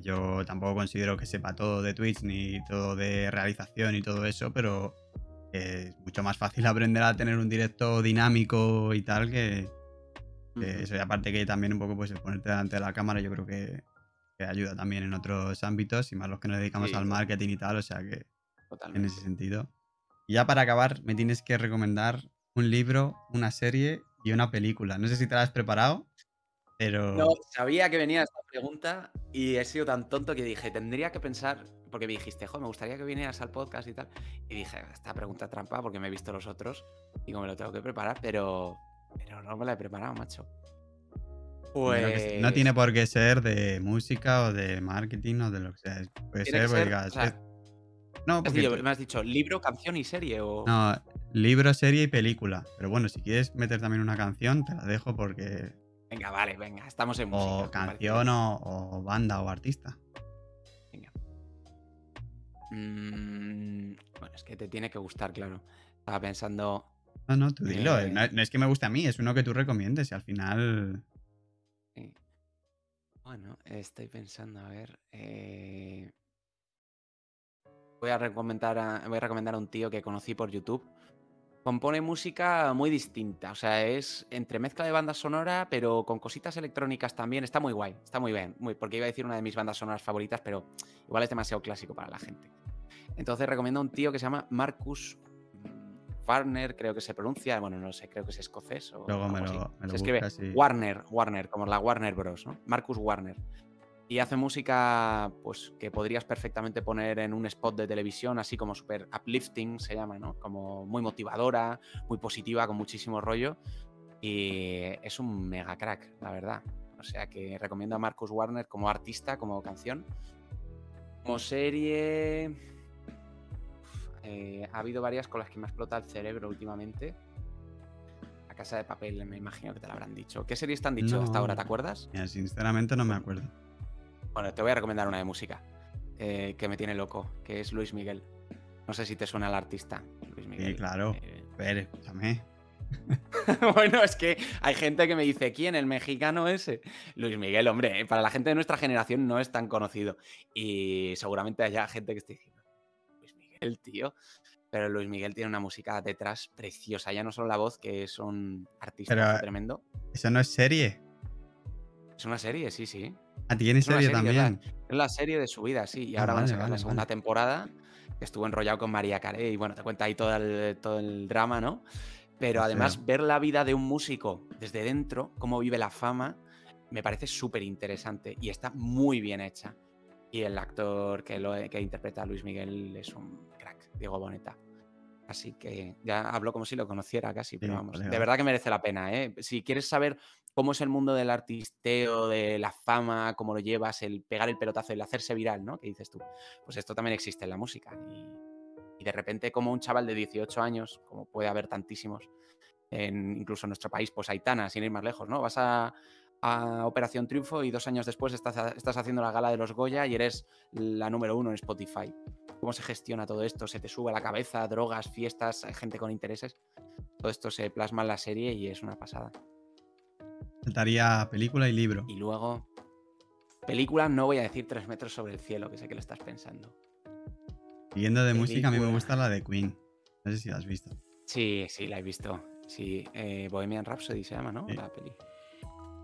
yo tampoco considero que sepa todo de Twitch ni todo de realización y todo eso, pero es mucho más fácil aprender a tener un directo dinámico y tal que, que eso. Y aparte que también un poco pues el ponerte delante de la cámara yo creo que, que ayuda también en otros ámbitos y más los que nos dedicamos Sí, al marketing y tal, o sea que en ese sentido. Y ya para acabar me tienes que recomendar un libro, una serie y una película. No sé si te la has preparado, pero... No, sabía que venía esta pregunta y he sido tan tonto que dije, tendría que pensar, porque me dijiste, jo, me gustaría que vinieras al podcast y tal. Y dije, esta pregunta trampa porque me he visto los otros y como me lo tengo que preparar, pero, pero no me la he preparado, macho. Sé, No Pues tiene por qué ser de música o de marketing o de lo que sea. Puede ser, porque ser, digas, o sea, "Es- No, has porque... dicho- me has dicho libro, canción y serie o... No, libro, serie y película. Pero bueno, si quieres meter también una canción, te la dejo porque... Venga, vale, venga, estamos en música. O parece canción o, o banda o artista. Mm, bueno, es que te tiene que gustar, claro. Estaba pensando... No, no, tú dilo. eh, Eh. No, no es que me guste a mí, es uno que tú recomiendes y al final... Sí. Bueno, estoy pensando, a ver. eh, Voy, a recomendar a, voy a recomendar a un tío que conocí por YouTube. Compone música muy distinta, o sea, es entre mezcla de banda sonora, pero con cositas electrónicas también. Está muy guay, está muy bien. Muy, porque iba a decir una de mis bandas sonoras favoritas, pero igual es demasiado clásico para la gente. Entonces recomiendo a un tío que se llama Marcus Warner, creo que se pronuncia. Bueno, no sé, creo que es escocés o Luego me lo, me lo Se escribe y- Warner, Warner, como la Warner Bros, ¿no? Marcus Warner. Y hace música, pues, que podrías perfectamente poner en un spot de televisión, así como super uplifting se llama, ¿no? Como muy motivadora, muy positiva, con muchísimo rollo. Y es un mega crack, la verdad. O sea que recomiendo a Marcus Warner como artista, como canción. Como serie. Eh, ha habido varias con las que me ha explotado el cerebro últimamente. La casa de papel, me imagino que te la habrán dicho. ¿Qué series te han dicho hasta ahora? ¿Te acuerdas? Mira, sinceramente no me acuerdo. Bueno, te voy a recomendar una de música eh, que me tiene loco, que es Luis Miguel. No sé si te suena el artista. Luis Miguel. Sí, claro. Eh, A ver, escúchame. bueno, es que hay gente que me dice, ¿quién? ¿El mexicano ese? Luis Miguel, hombre, eh, para la gente de nuestra generación no es tan conocido. Y seguramente haya gente que esté diciendo, Miguel, tío. Pero Luis Miguel tiene una música detrás preciosa, ya no solo la voz, que es un artista Pero- tremendo. Eso no es serie. Es una serie, sí, sí. Ah, tiene Es serie es la- también. Es la serie de su vida, sí. Y Ah, ahora van a vale, sacar la vale, segunda vale. temporada. Estuvo enrollado con María Carey y bueno, te cuenta ahí todo el, todo el drama, ¿no? Pero O además, sea- ver la vida de un músico desde dentro, cómo vive la fama, me parece súper interesante y está muy bien hecha. Y el actor que, lo, que interpreta a Luis Miguel es un crack, Diego Boneta. Así que ya hablo como si lo conociera casi, pero Sí, vamos, de verdad que merece la pena, ¿eh? Si quieres saber cómo es el mundo del artisteo, de la fama, cómo lo llevas, el pegar el pelotazo, el hacerse viral, ¿no? Que dices tú. Pues esto también existe en la música. Y, y de repente, como un chaval de 18 años, como puede haber tantísimos, en, incluso en nuestro país, pues Aitana, sin ir más lejos, ¿no? Vas a, a Operación Triunfo y dos años después estás, estás haciendo la gala de los Goya y eres la número uno en Spotify. ¿Cómo se gestiona todo esto? ¿Se te sube a la cabeza? ¿Drogas, fiestas, gente con intereses? Todo esto se plasma en la serie y es una pasada. Faltaría película y libro. Y luego, película, no voy a decir tres metros sobre el cielo, que sé que lo estás pensando. Siguiendo de música, a mí me gusta la de Queen. No sé si la has visto. Sí, sí, la he visto. Sí, eh, Bohemian Rhapsody se llama, ¿no? Sí. La peli.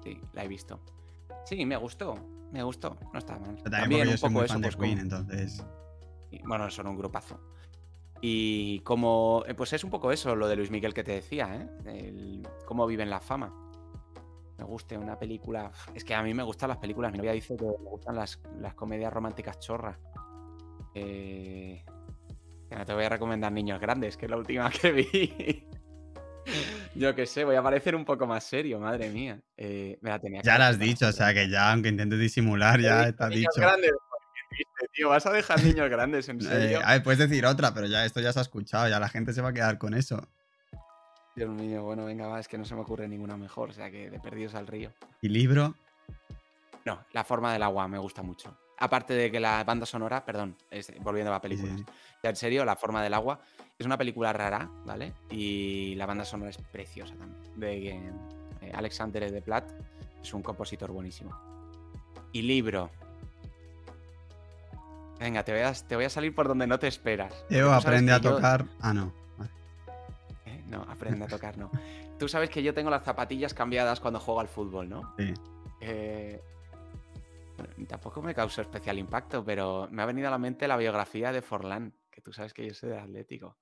Sí, la he visto. Sí, me gustó. Me gustó. No está mal. Pero también, soy muy fan de pues, Queen, entonces. y, Bueno, son un grupazo. Y como. eh, Pues es un poco eso, lo de Luis Miguel que te decía, ¿eh? El- cómo viven la fama. Me guste una película. Es que a mí me gustan las películas. Mi novia dice que me gustan las, las comedias románticas chorras. Eh, que no te voy a recomendar Niños Grandes, que es la última que vi. Yo qué sé, voy a parecer un poco más serio, madre mía. Eh, me la tenía Ya lo has dicho, o sea que ya, aunque intentes disimular, ya está Niños dicho. Grandes, triste, tío. ¿Vas a dejar niños grandes, en Eh, serio? a ver, puedes decir otra, pero ya esto ya se ha escuchado, ya la gente se va a quedar con eso. Dios mío, bueno, venga, va, es que no se me ocurre ninguna mejor, o sea que de perdidos al río. Y libro, No, la forma del agua me gusta mucho. Aparte de que la banda sonora, perdón, es- volviendo a la película. sí. Ya en serio, La forma del agua es una película rara, ¿vale? Y la banda sonora es preciosa también. De eh, Alexander de Plat es un compositor buenísimo. Y libro. Venga, te voy a, te voy a salir por donde no te esperas. Sabes aprende a yo- tocar. Ah, no. No, aprende a tocar, no. Tú sabes que yo tengo las zapatillas cambiadas cuando juego al fútbol, ¿no? Sí. Eh, tampoco me causó especial impacto, pero me ha venido a la mente la biografía de Forlán, que tú sabes que yo soy de Atlético.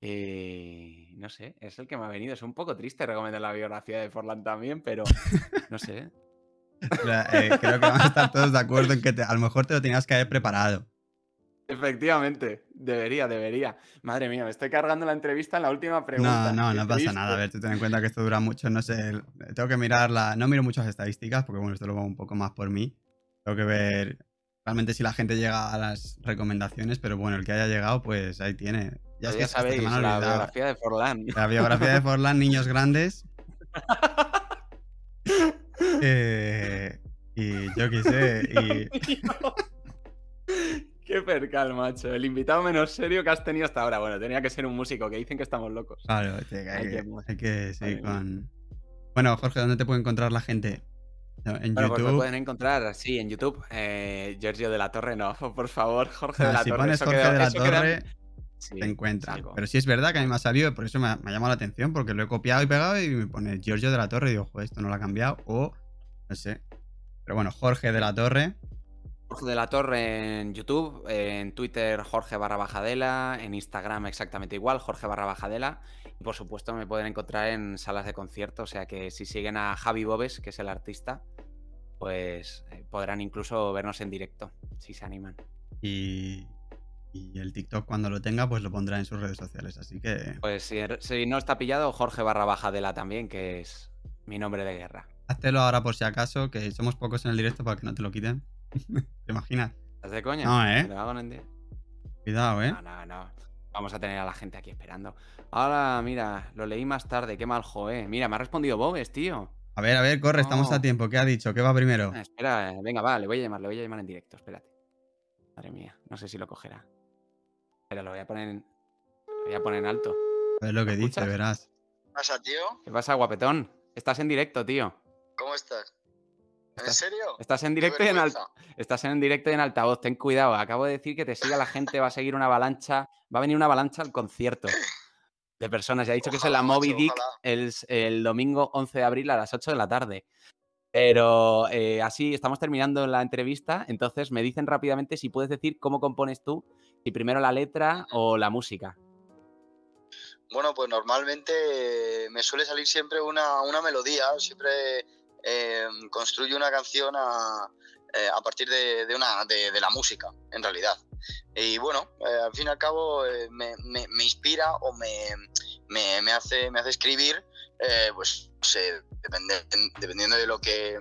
Y no sé, es el que me ha venido. Es un poco triste recomendar la biografía de Forlán también, pero no sé. Eh, creo que vamos a estar todos de acuerdo en que te- a lo mejor te lo tenías que haber preparado. Efectivamente, debería, debería. Madre mía, me estoy cargando la entrevista en la última pregunta. No, no, no pasa nada. A ver, tú ten en cuenta que esto dura mucho, no sé. Tengo que mirar la. No miro muchas estadísticas, porque bueno, esto lo hago un poco más por mí. Tengo que ver realmente si la gente llega a las recomendaciones, pero bueno, el que haya llegado, pues ahí tiene. Ya es que ya hasta se sabéis, la olvidado. biografía de Forlán. La biografía de Forlán, Niños Grandes. Eh, y yo qué sé. Y, Qué percal, macho. El invitado menos serio que has tenido hasta ahora. Bueno, tenía que ser un músico, que dicen que estamos locos. claro, este, Ay, hay, que, hay que Madre con. Bueno, Jorge, ¿dónde te puede encontrar la gente? En Bueno, pues me YouTube. pueden encontrar, sí, en YouTube. Eh, Giorgio de la Torre, no, por favor, Jorge Ah, de la si Torre. pones Jorge queda- de la queda- Torre, Sí, te encuentran. salgo. Pero sí es verdad que a mí me ha salido, por eso me ha, me ha llamado la atención, porque lo he copiado y pegado y me pone Giorgio de la Torre y digo, joder, esto no lo ha cambiado, o no sé. Pero bueno, Jorge de la Torre. Jorge de la Torre en YouTube, en Twitter Jorge barra bajadela, en Instagram exactamente igual, Jorge barra bajadela. Y por supuesto me pueden encontrar en salas de concierto, o sea que si siguen a Javi Bobes, que es el artista, pues eh, podrán incluso vernos en directo, si se animan. Y, y el TikTok cuando lo tenga, pues lo pondrá en sus redes sociales. Así que Pues si, si no está pillado, Jorge barra bajadela también, que es mi nombre de guerra. háztelo ahora por si acaso, que somos pocos en el directo para que no te lo quiten. ¿Te imaginas? ¿Estás de coña? No, ¿eh? ¿Me lo hago en di- Cuidado, ¿eh? No, no, no. Vamos a tener a la gente aquí esperando. Ahora, mira, lo leí más tarde. Qué mal, joe. Mira, me ha respondido Bobes, tío. A ver, a ver, corre, estamos a tiempo. ¿Qué ha dicho? ¿Qué va primero? Ah, espera, eh, venga, va, le voy a llamar, le voy a llamar en directo, espérate. Madre mía, no sé si lo cogerá. Pero lo voy a poner en. Lo voy a poner en alto. Ver lo que ¿Me dice, escuchas? verás. ¿Qué pasa, tío? ¿Qué pasa, guapetón? Estás en directo, tío. ¿Cómo estás? ¿En Estás- serio? Estás en directo y en alta. Estás en directo y en altavoz. Ten cuidado. Acabo de decir que te siga la gente, va a seguir una avalancha. Va a venir una avalancha al concierto de personas. Ya he dicho que es en la Moby macho, Dick el domingo 11 de abril a las 8 de la tarde. Pero eh, así estamos terminando la entrevista. Entonces me dicen rápidamente si puedes decir cómo compones tú, si primero la letra o la música. Bueno, pues normalmente eh, me suele salir siempre una, una melodía, siempre eh, construyo una canción a, eh, a partir de, de una, de, de la música, en realidad. Y bueno, eh, al fin y al cabo me, me- me inspira o me, me, hace, me hace escribir, pues no sé, depende- dependiendo de lo que,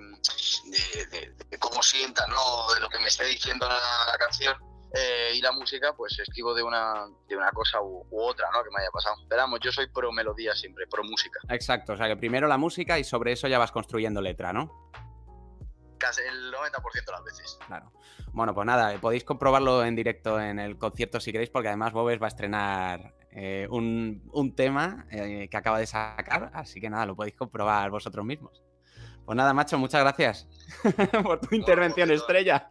de, de- de cómo sienta, ¿no? de lo que me esté diciendo la, la canción. Eh, y la música, pues escribo de una, de una cosa u, u otra, ¿no? Que me haya pasado. Pero vamos, yo soy pro melodía siempre, pro música. Exacto, o sea que primero la música y sobre eso ya vas construyendo letra, ¿no? Casi el 90% de las veces. Claro. Bueno, pues nada, podéis comprobarlo en directo en el concierto si queréis, porque además Bobes va a estrenar eh, un, un tema eh, que acaba de sacar, así que nada, lo podéis comprobar vosotros mismos. Pues nada, macho, muchas gracias por tu intervención estrella.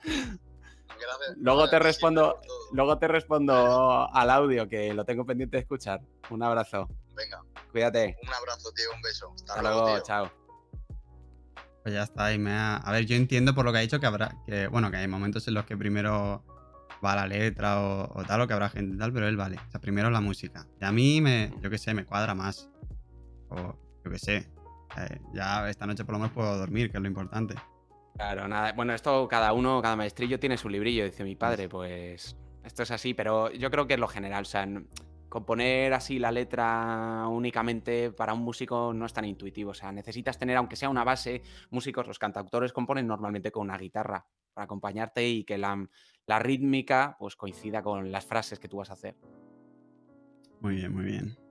Gracias. Luego te respondo, luego te respondo al audio, que lo tengo pendiente de escuchar. Un abrazo, Venga, cuídate. un abrazo, tío, un beso. Hasta, Hasta luego, luego, tío. chao. Pues ya está, y me ha... A ver, yo entiendo por lo que ha dicho que habrá... Que, bueno, que hay momentos en los que primero va la letra o, o tal, o que habrá gente y tal, pero él vale. O sea, primero la música. Y a mí me, yo qué sé, me cuadra más. O yo qué sé. Eh, ya esta noche por lo menos puedo dormir, que es lo importante. Claro, nada. Bueno, esto cada uno, cada maestrillo tiene su librillo, dice mi padre. Pues esto es así, pero yo creo que es lo general. O sea, componer así la letra únicamente para un músico no es tan intuitivo. O sea, necesitas tener, aunque sea una base, músicos, los cantautores componen normalmente con una guitarra para acompañarte y que la, la rítmica pues coincida con las frases que tú vas a hacer. Muy bien, muy bien.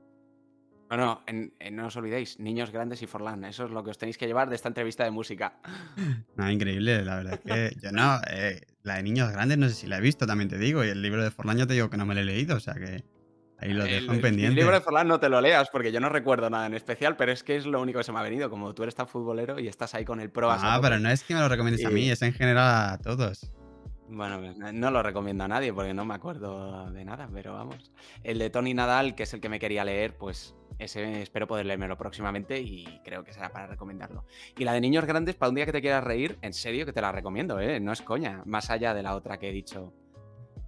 No, no, en- en- no os olvidéis, niños grandes y Forlán. Eso es lo que os tenéis que llevar de esta entrevista de música. No, increíble, la verdad es que yo no, eh, la de niños grandes no sé si la he visto, también te digo, y el libro de Forlán yo te digo que no me lo he leído, o sea que ahí lo El- dejo en el pendiente. libro de Forlán no te lo leas porque yo no recuerdo nada en especial, pero es que es lo único que se me ha venido. Como tú eres tan futbolero y estás ahí con el pro. Ah, pero no es que me lo recomiendes a mí, es en general a todos. Bueno, pues, no- no lo recomiendo a nadie porque no me acuerdo de nada, pero vamos. El de Tony Nadal, que es el que me quería leer, pues ese espero poder leérmelo próximamente y creo que será para recomendarlo. Y la de niños grandes, para un día que te quieras reír, en serio que te la recomiendo, ¿eh? no es coña. Más allá de la otra que he dicho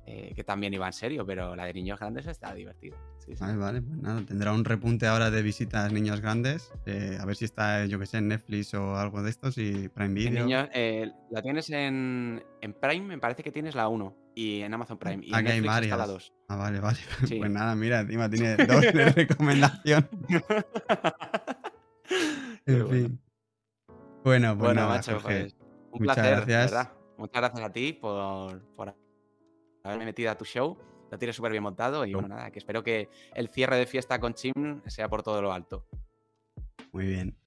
eh, que también iba en serio, pero la de niños grandes está divertida. Vale, vale, pues nada, tendrá un repunte ahora de visitas niños grandes. Eh, a ver si está, yo que sé, en Netflix o algo de estos y Prime Video. Eh, la tienes en, en, Prime, me parece que tienes la 1 y en Amazon Prime. Y Aquí en hay varias. la 2. Ah, vale, vale. Pues nada, mira, encima tiene doble recomendación. en fin. Bueno, pues bueno, macho, pues, un Muchas placer, gracias. ¿verdad? Muchas gracias a ti por, por haberme metido a tu show. Lo tienes súper bien montado y bueno, nada, que espero que el cierre de fiesta con Chim sea por todo lo alto. Muy bien.